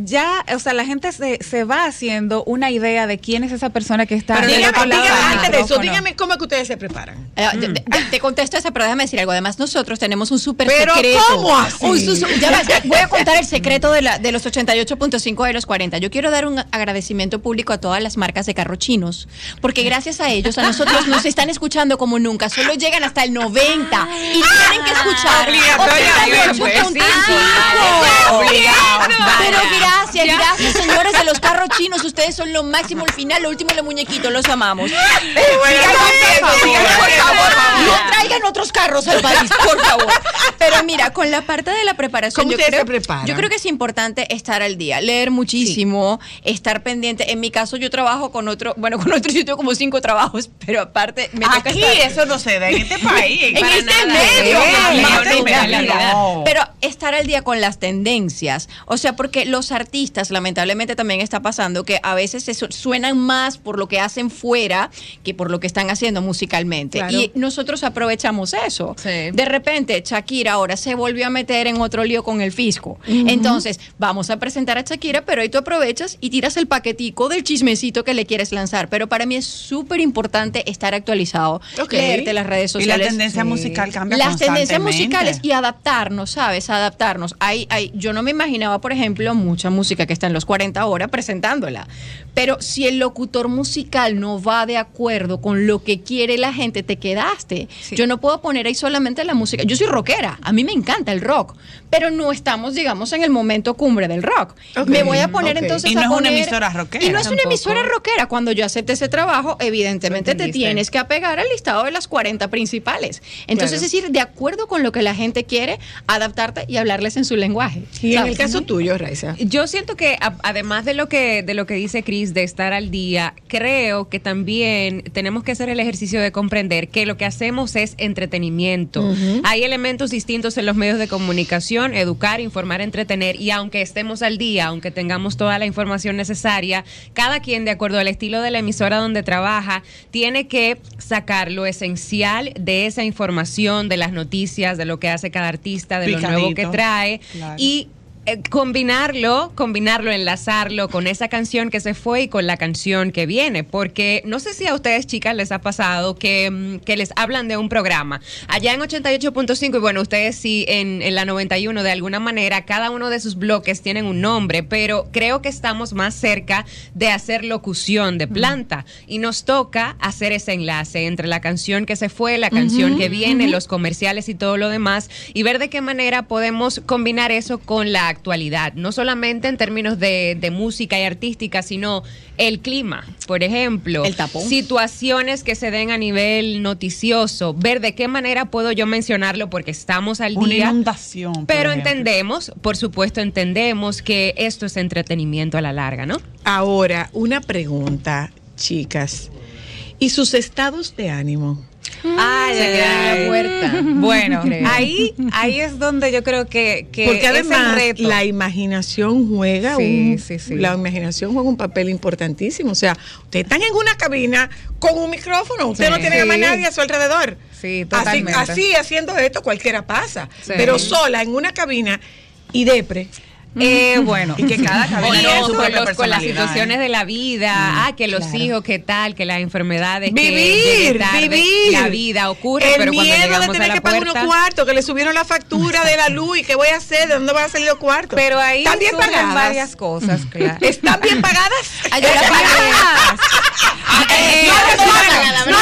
ya, o sea, la gente se, se va haciendo una idea de quién es esa persona que está Pero dígame, dígame, antes de eso, dígame cómo es que ustedes se preparan. Eh, te contesto esa, pero déjame decir algo. Además, nosotros tenemos un súper ¿Pero secreto. cómo así? Un su- su- ya ves, voy a contar el secreto de, la, de los 88.5 de los 40. Yo quiero dar un agradecimiento público a todas las marcas de carro chinos, porque gracias a ellos, a nosotros nos están escuchando como nunca. Solo llegan hasta el 90 y tienen que escuchar Obligatoriamente, 88.5. Obligado. Pero gracias, gracias, señores de los carros chinos. Ustedes son lo máximo, el final, lo último, los muñequitos, los amamos. Sigan, por favor. No traigan otros carros al país, por favor. Pero mira, con la parte de la preparación, ¿Cómo yo creo, yo creo que es importante estar al día, leer muchísimo, estar pendiente. En mi caso, yo trabajo con otro, bueno, con otro, yo tengo como cinco trabajos, pero aparte me toca Aquí estar. eso no se da en este país. En Para este nada. medio, Eh, no, no, no. Pero estar al día con las tendencias. O sea, porque los artistas, lamentablemente, también está pasando que a veces se su- suenan más por lo que hacen fuera que por lo que están haciendo musicalmente. Claro. Y nosotros aprovechamos eso. Sí. De repente, Shakira ahora se volvió a meter en otro lío con el fisco. Entonces, vamos a presentar a Shakira, pero ahí tú aprovechas y tiras el paquetico del chismecito que le quieres lanzar. Pero para mí es súper importante estar actualizado, Ok. leerte las redes Y la sociales. tendencia musical cambia Las tendencias musicales y adaptarnos, ¿sabes? Adaptarnos. Hay, hay, yo no me imaginaba, por ejemplo, mucha música que está en los 40 horas presentándola. Pero si el locutor musical no va de acuerdo con lo que quiere la gente, te quedaste. Yo no puedo poner ahí solamente la música. Yo soy rockera, a mí me encanta el rock, pero no estamos, digamos, en el momento cumbre del rock. Me voy a poner entonces Y no a es una emisora rockera. Y no es una emisora rockera. Cuando yo acepte ese trabajo, evidentemente te tienes que apegar al listado de las 40 principales. Entonces, Claro. es decir, de acuerdo con lo que la gente quiere, adaptarte y hablarles en su lenguaje. Y en el caso tuyo, Raiza. Yo siento que a- además de lo que de lo que dice Cris de estar al día, creo que también tenemos que hacer el ejercicio de comprender que lo que hacemos es entretenimiento. Hay elementos distintos en los medios de comunicación, educar, informar, entretener y aunque estemos al día, aunque tengamos toda la información necesaria, cada quien de acuerdo al estilo de la emisora donde trabaja tiene que sacar lo esencial de esa información, de las noticias, de lo que hace cada artista, de lo nuevo que trae Claro. y eh, combinarlo, combinarlo, enlazarlo con esa canción que se fue y con la canción que viene, porque no sé si a ustedes chicas les ha pasado que, mm, que les hablan de un programa. Allá en 88.5 y bueno, ustedes sí en, en la 91 de alguna manera, cada uno de sus bloques tienen un nombre, pero creo que estamos más cerca de hacer locución de planta y nos toca hacer ese enlace entre la canción que se fue, la canción que viene, los comerciales y todo lo demás y ver de qué manera podemos combinar eso con la actualidad, no solamente en términos de, de música y artística, sino el clima, por ejemplo, El tapón. situaciones que se den a nivel noticioso, ver de qué manera puedo yo mencionarlo porque estamos al Una día. inundación. por Pero ejemplo. entendemos, por supuesto, entendemos que esto es entretenimiento a la larga, ¿no? Ahora, una pregunta, chicas. ¿Y sus estados de ánimo? Ay, Se ay, quedan en la puerta. Bueno, Creo. ahí, ahí es donde yo creo que, que Porque es el además reto. la imaginación juega Sí, un, sí, sí. la imaginación juega un papel importantísimo. O sea, ustedes están en una cabina con un micrófono, usted no tiene a más nadie a su alrededor. Sí, Así, totalmente. así haciendo esto cualquiera pasa. Pero sola en una cabina y depre. Eh, bueno, Y que cada O cabina tiene no, su con, propia los- con las personalidad, situaciones ¿eh? de la vida, ah, que los claro. hijos, qué tal, que las enfermedades, que Vivir, tarde, vivir. la vida ocurre, El pero cuando miedo de a tener la que pagar unos cuartos, que le subieron la factura de la luz y qué voy a hacer, de dónde van a salir los cuartos. pero ahí ¿Están bien pagadas? varias cosas, claro. ¿Están bien pagadas? Ay, yo. Eh, no respondan, no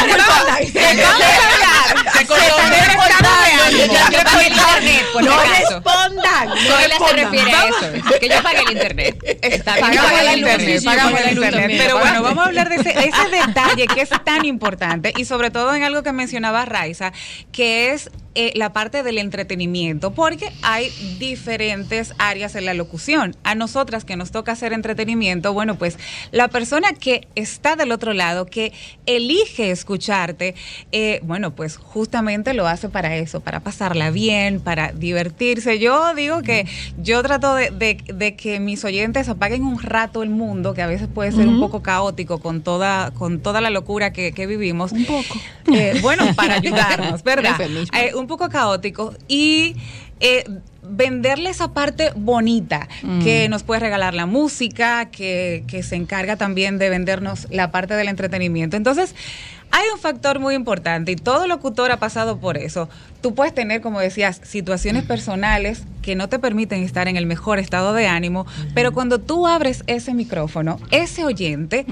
por No si acaso. respondan. no Zoila se respondan. refiere a que yo pagué el internet. Está Pagamos el internet, pagamos el internet. también, Pero bueno, vamos a hablar de ese, ese detalle que es tan importante y sobre todo en algo que mencionaba Raiza, que es eh, la parte del entretenimiento, porque hay diferentes áreas en la locución. A nosotras que nos toca hacer entretenimiento, bueno, pues la persona que está del otro lado, que elige escucharte, eh, bueno, pues justamente lo hace para eso, para pasarla bien, para divertirse. Yo digo que yo trato de, de- de que mis oyentes apaguen un rato el mundo, que a veces puede ser un poco caótico con toda, con toda la locura que, que vivimos. Un poco. bueno, para ayudarnos, ¿verdad? Eufemismo. Un poco caótico y eh, venderle esa parte bonita que nos puede regalar la música, que, que se encarga también de vendernos la parte del entretenimiento. Entonces, hay un factor muy importante y todo locutor ha pasado por eso. Tú puedes tener, como decías, situaciones personales que no te permiten estar en el mejor estado de ánimo, pero cuando tú abres ese micrófono, ese oyente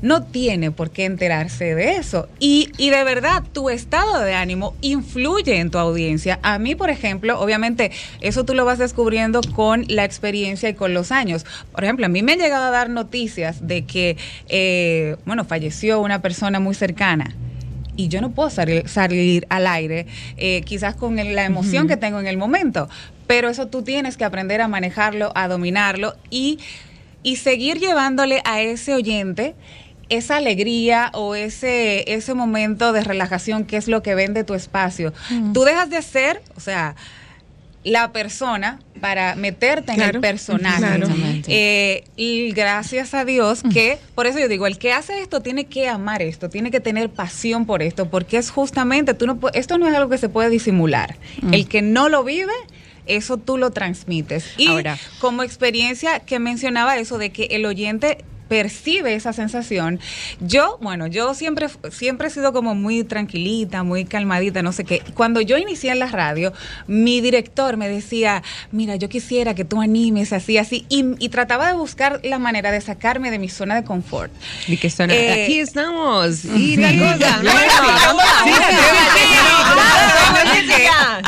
no tiene por qué enterarse de eso. Y, y de verdad, tu estado de ánimo influye en tu audiencia. A mí, por ejemplo, obviamente, eso tú lo vas descubriendo con la experiencia y con los años. Por ejemplo, a mí me han llegado a dar noticias de que, eh, bueno, falleció una persona muy cercana y yo no puedo salir, salir al aire, eh, quizás con la emoción que tengo en el momento, pero eso tú tienes que aprender a manejarlo, a dominarlo y, y seguir llevándole a ese oyente esa alegría o ese, ese momento de relajación que es lo que vende tu espacio. Tú dejas de ser, o sea, la persona para meterte en el personaje. claro. Eh, y gracias a Dios que, por eso yo digo, el que hace esto tiene que amar esto, tiene que tener pasión por esto, porque es justamente, tú no esto no es algo que se puede disimular. El que no lo vive, eso tú lo transmites. Y Ahora. como experiencia que mencionaba eso de que el oyente percibe esa sensación. Yo, bueno, yo siempre, siempre he sido como muy tranquilita, muy calmadita, no sé qué. Cuando yo inicié en la radio, mi director me decía, mira, yo quisiera que tú animes así, así, y, y trataba de buscar la manera de sacarme de mi zona de confort. Y que suena, Eh, aquí estamos, y.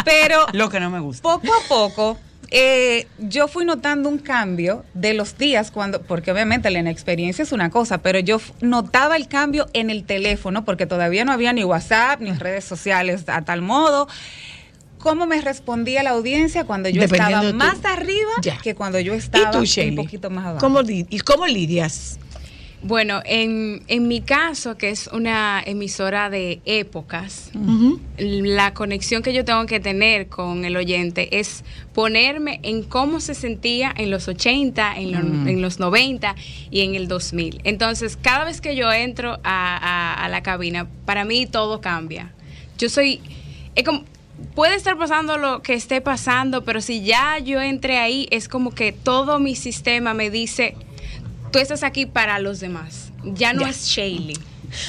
Pero Lo que no me gusta. poco a poco eh, yo fui notando un cambio de los días cuando, porque obviamente la inexperiencia es una cosa, pero yo notaba el cambio en el teléfono porque todavía no había ni WhatsApp ni redes sociales a tal modo. ¿Cómo me respondía la audiencia cuando yo estaba más arriba Ya. que cuando yo ¿Y estaba tú, un poquito más abajo? ¿Cómo li- ¿Y cómo lidias? Bueno, en, en mi caso, que es una emisora de épocas, la conexión que yo tengo que tener con el oyente es ponerme en cómo se sentía en los 80, en, lo- en los 90 y en el 2000. Entonces, cada vez que yo entro a, a- a la cabina, para mí todo cambia. Yo soy... es como- puede estar pasando lo que esté pasando, pero si ya yo entré ahí, es como que todo mi sistema me dice tú estás aquí para los demás. Ya no Ya. es Shaley.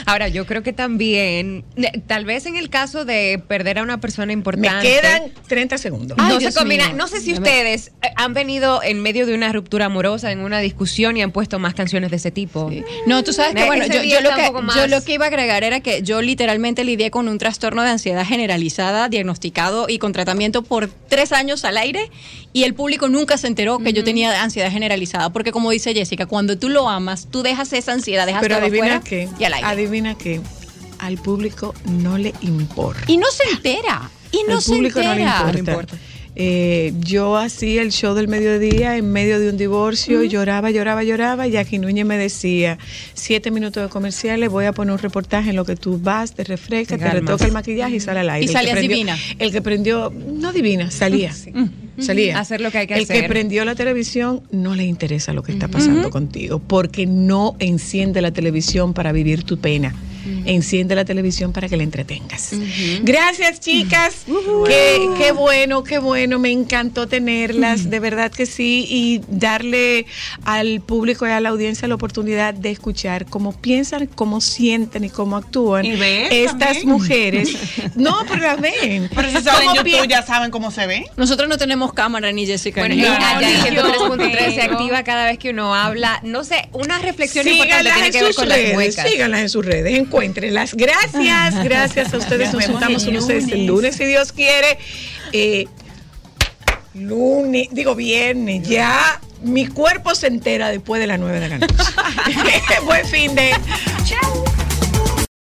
Ahora, yo creo que también, eh, tal vez en el caso de perder a una persona Me importante. quedan 30 segundos. no Ay, se Dios combina. mío. No sé si me- ustedes eh, han venido en medio de una ruptura amorosa, en una discusión y han puesto más canciones de ese tipo. No, tú sabes que bueno, yo, lo que, poco más- yo lo que iba a agregar era que yo literalmente lidié con un trastorno de ansiedad generalizada, diagnosticado y con tratamiento por tres años al aire y el público nunca se enteró que yo tenía ansiedad generalizada, porque como dice Jessica, cuando tú lo amas, tú dejas esa ansiedad, dejas Pero todo afuera qué. y al aire. Adivina qué. Al público no le importa. y no se entera, y no Al se público no le entera. importa. Eh, yo hacía el show del mediodía en medio de un divorcio, lloraba, lloraba, lloraba, y aquí Núñez me decía, siete minutos de comerciales, voy a poner un reportaje en lo que tú vas, te refrescas, te retoca el maquillaje y sale al aire. Y que salías divina. El que prendió, no divina, salía. Salía. Hacer lo que hay que el hacer. que prendió la televisión no le interesa lo que está pasando contigo, porque no enciende la televisión para vivir tu pena. Enciende la televisión para que la entretengas. Gracias, chicas. Qué, qué bueno, qué bueno. Me encantó tenerlas, de verdad que sí. Y darle al público y a la audiencia la oportunidad de escuchar cómo piensan, cómo sienten y cómo actúan Y ves estas también. mujeres. No, pero las ven. Pero si saben ¿Cómo YouTube ya saben cómo se ve. Nosotros no tenemos cámara ni Jessica. Bueno, ni yo 3.3 se activa cada vez que uno habla. No sé, una reflexión importante Síganlas tiene en que ver sus con las redes, muecas. síganlas en sus redes, encuéntrenlas. Gracias, gracias a ustedes. Nos juntamos con ustedes el lunes, si Dios quiere. Eh, lunes, digo viernes, ya mi cuerpo se entera después de las 9 de la noche. Buen fin de. Chao.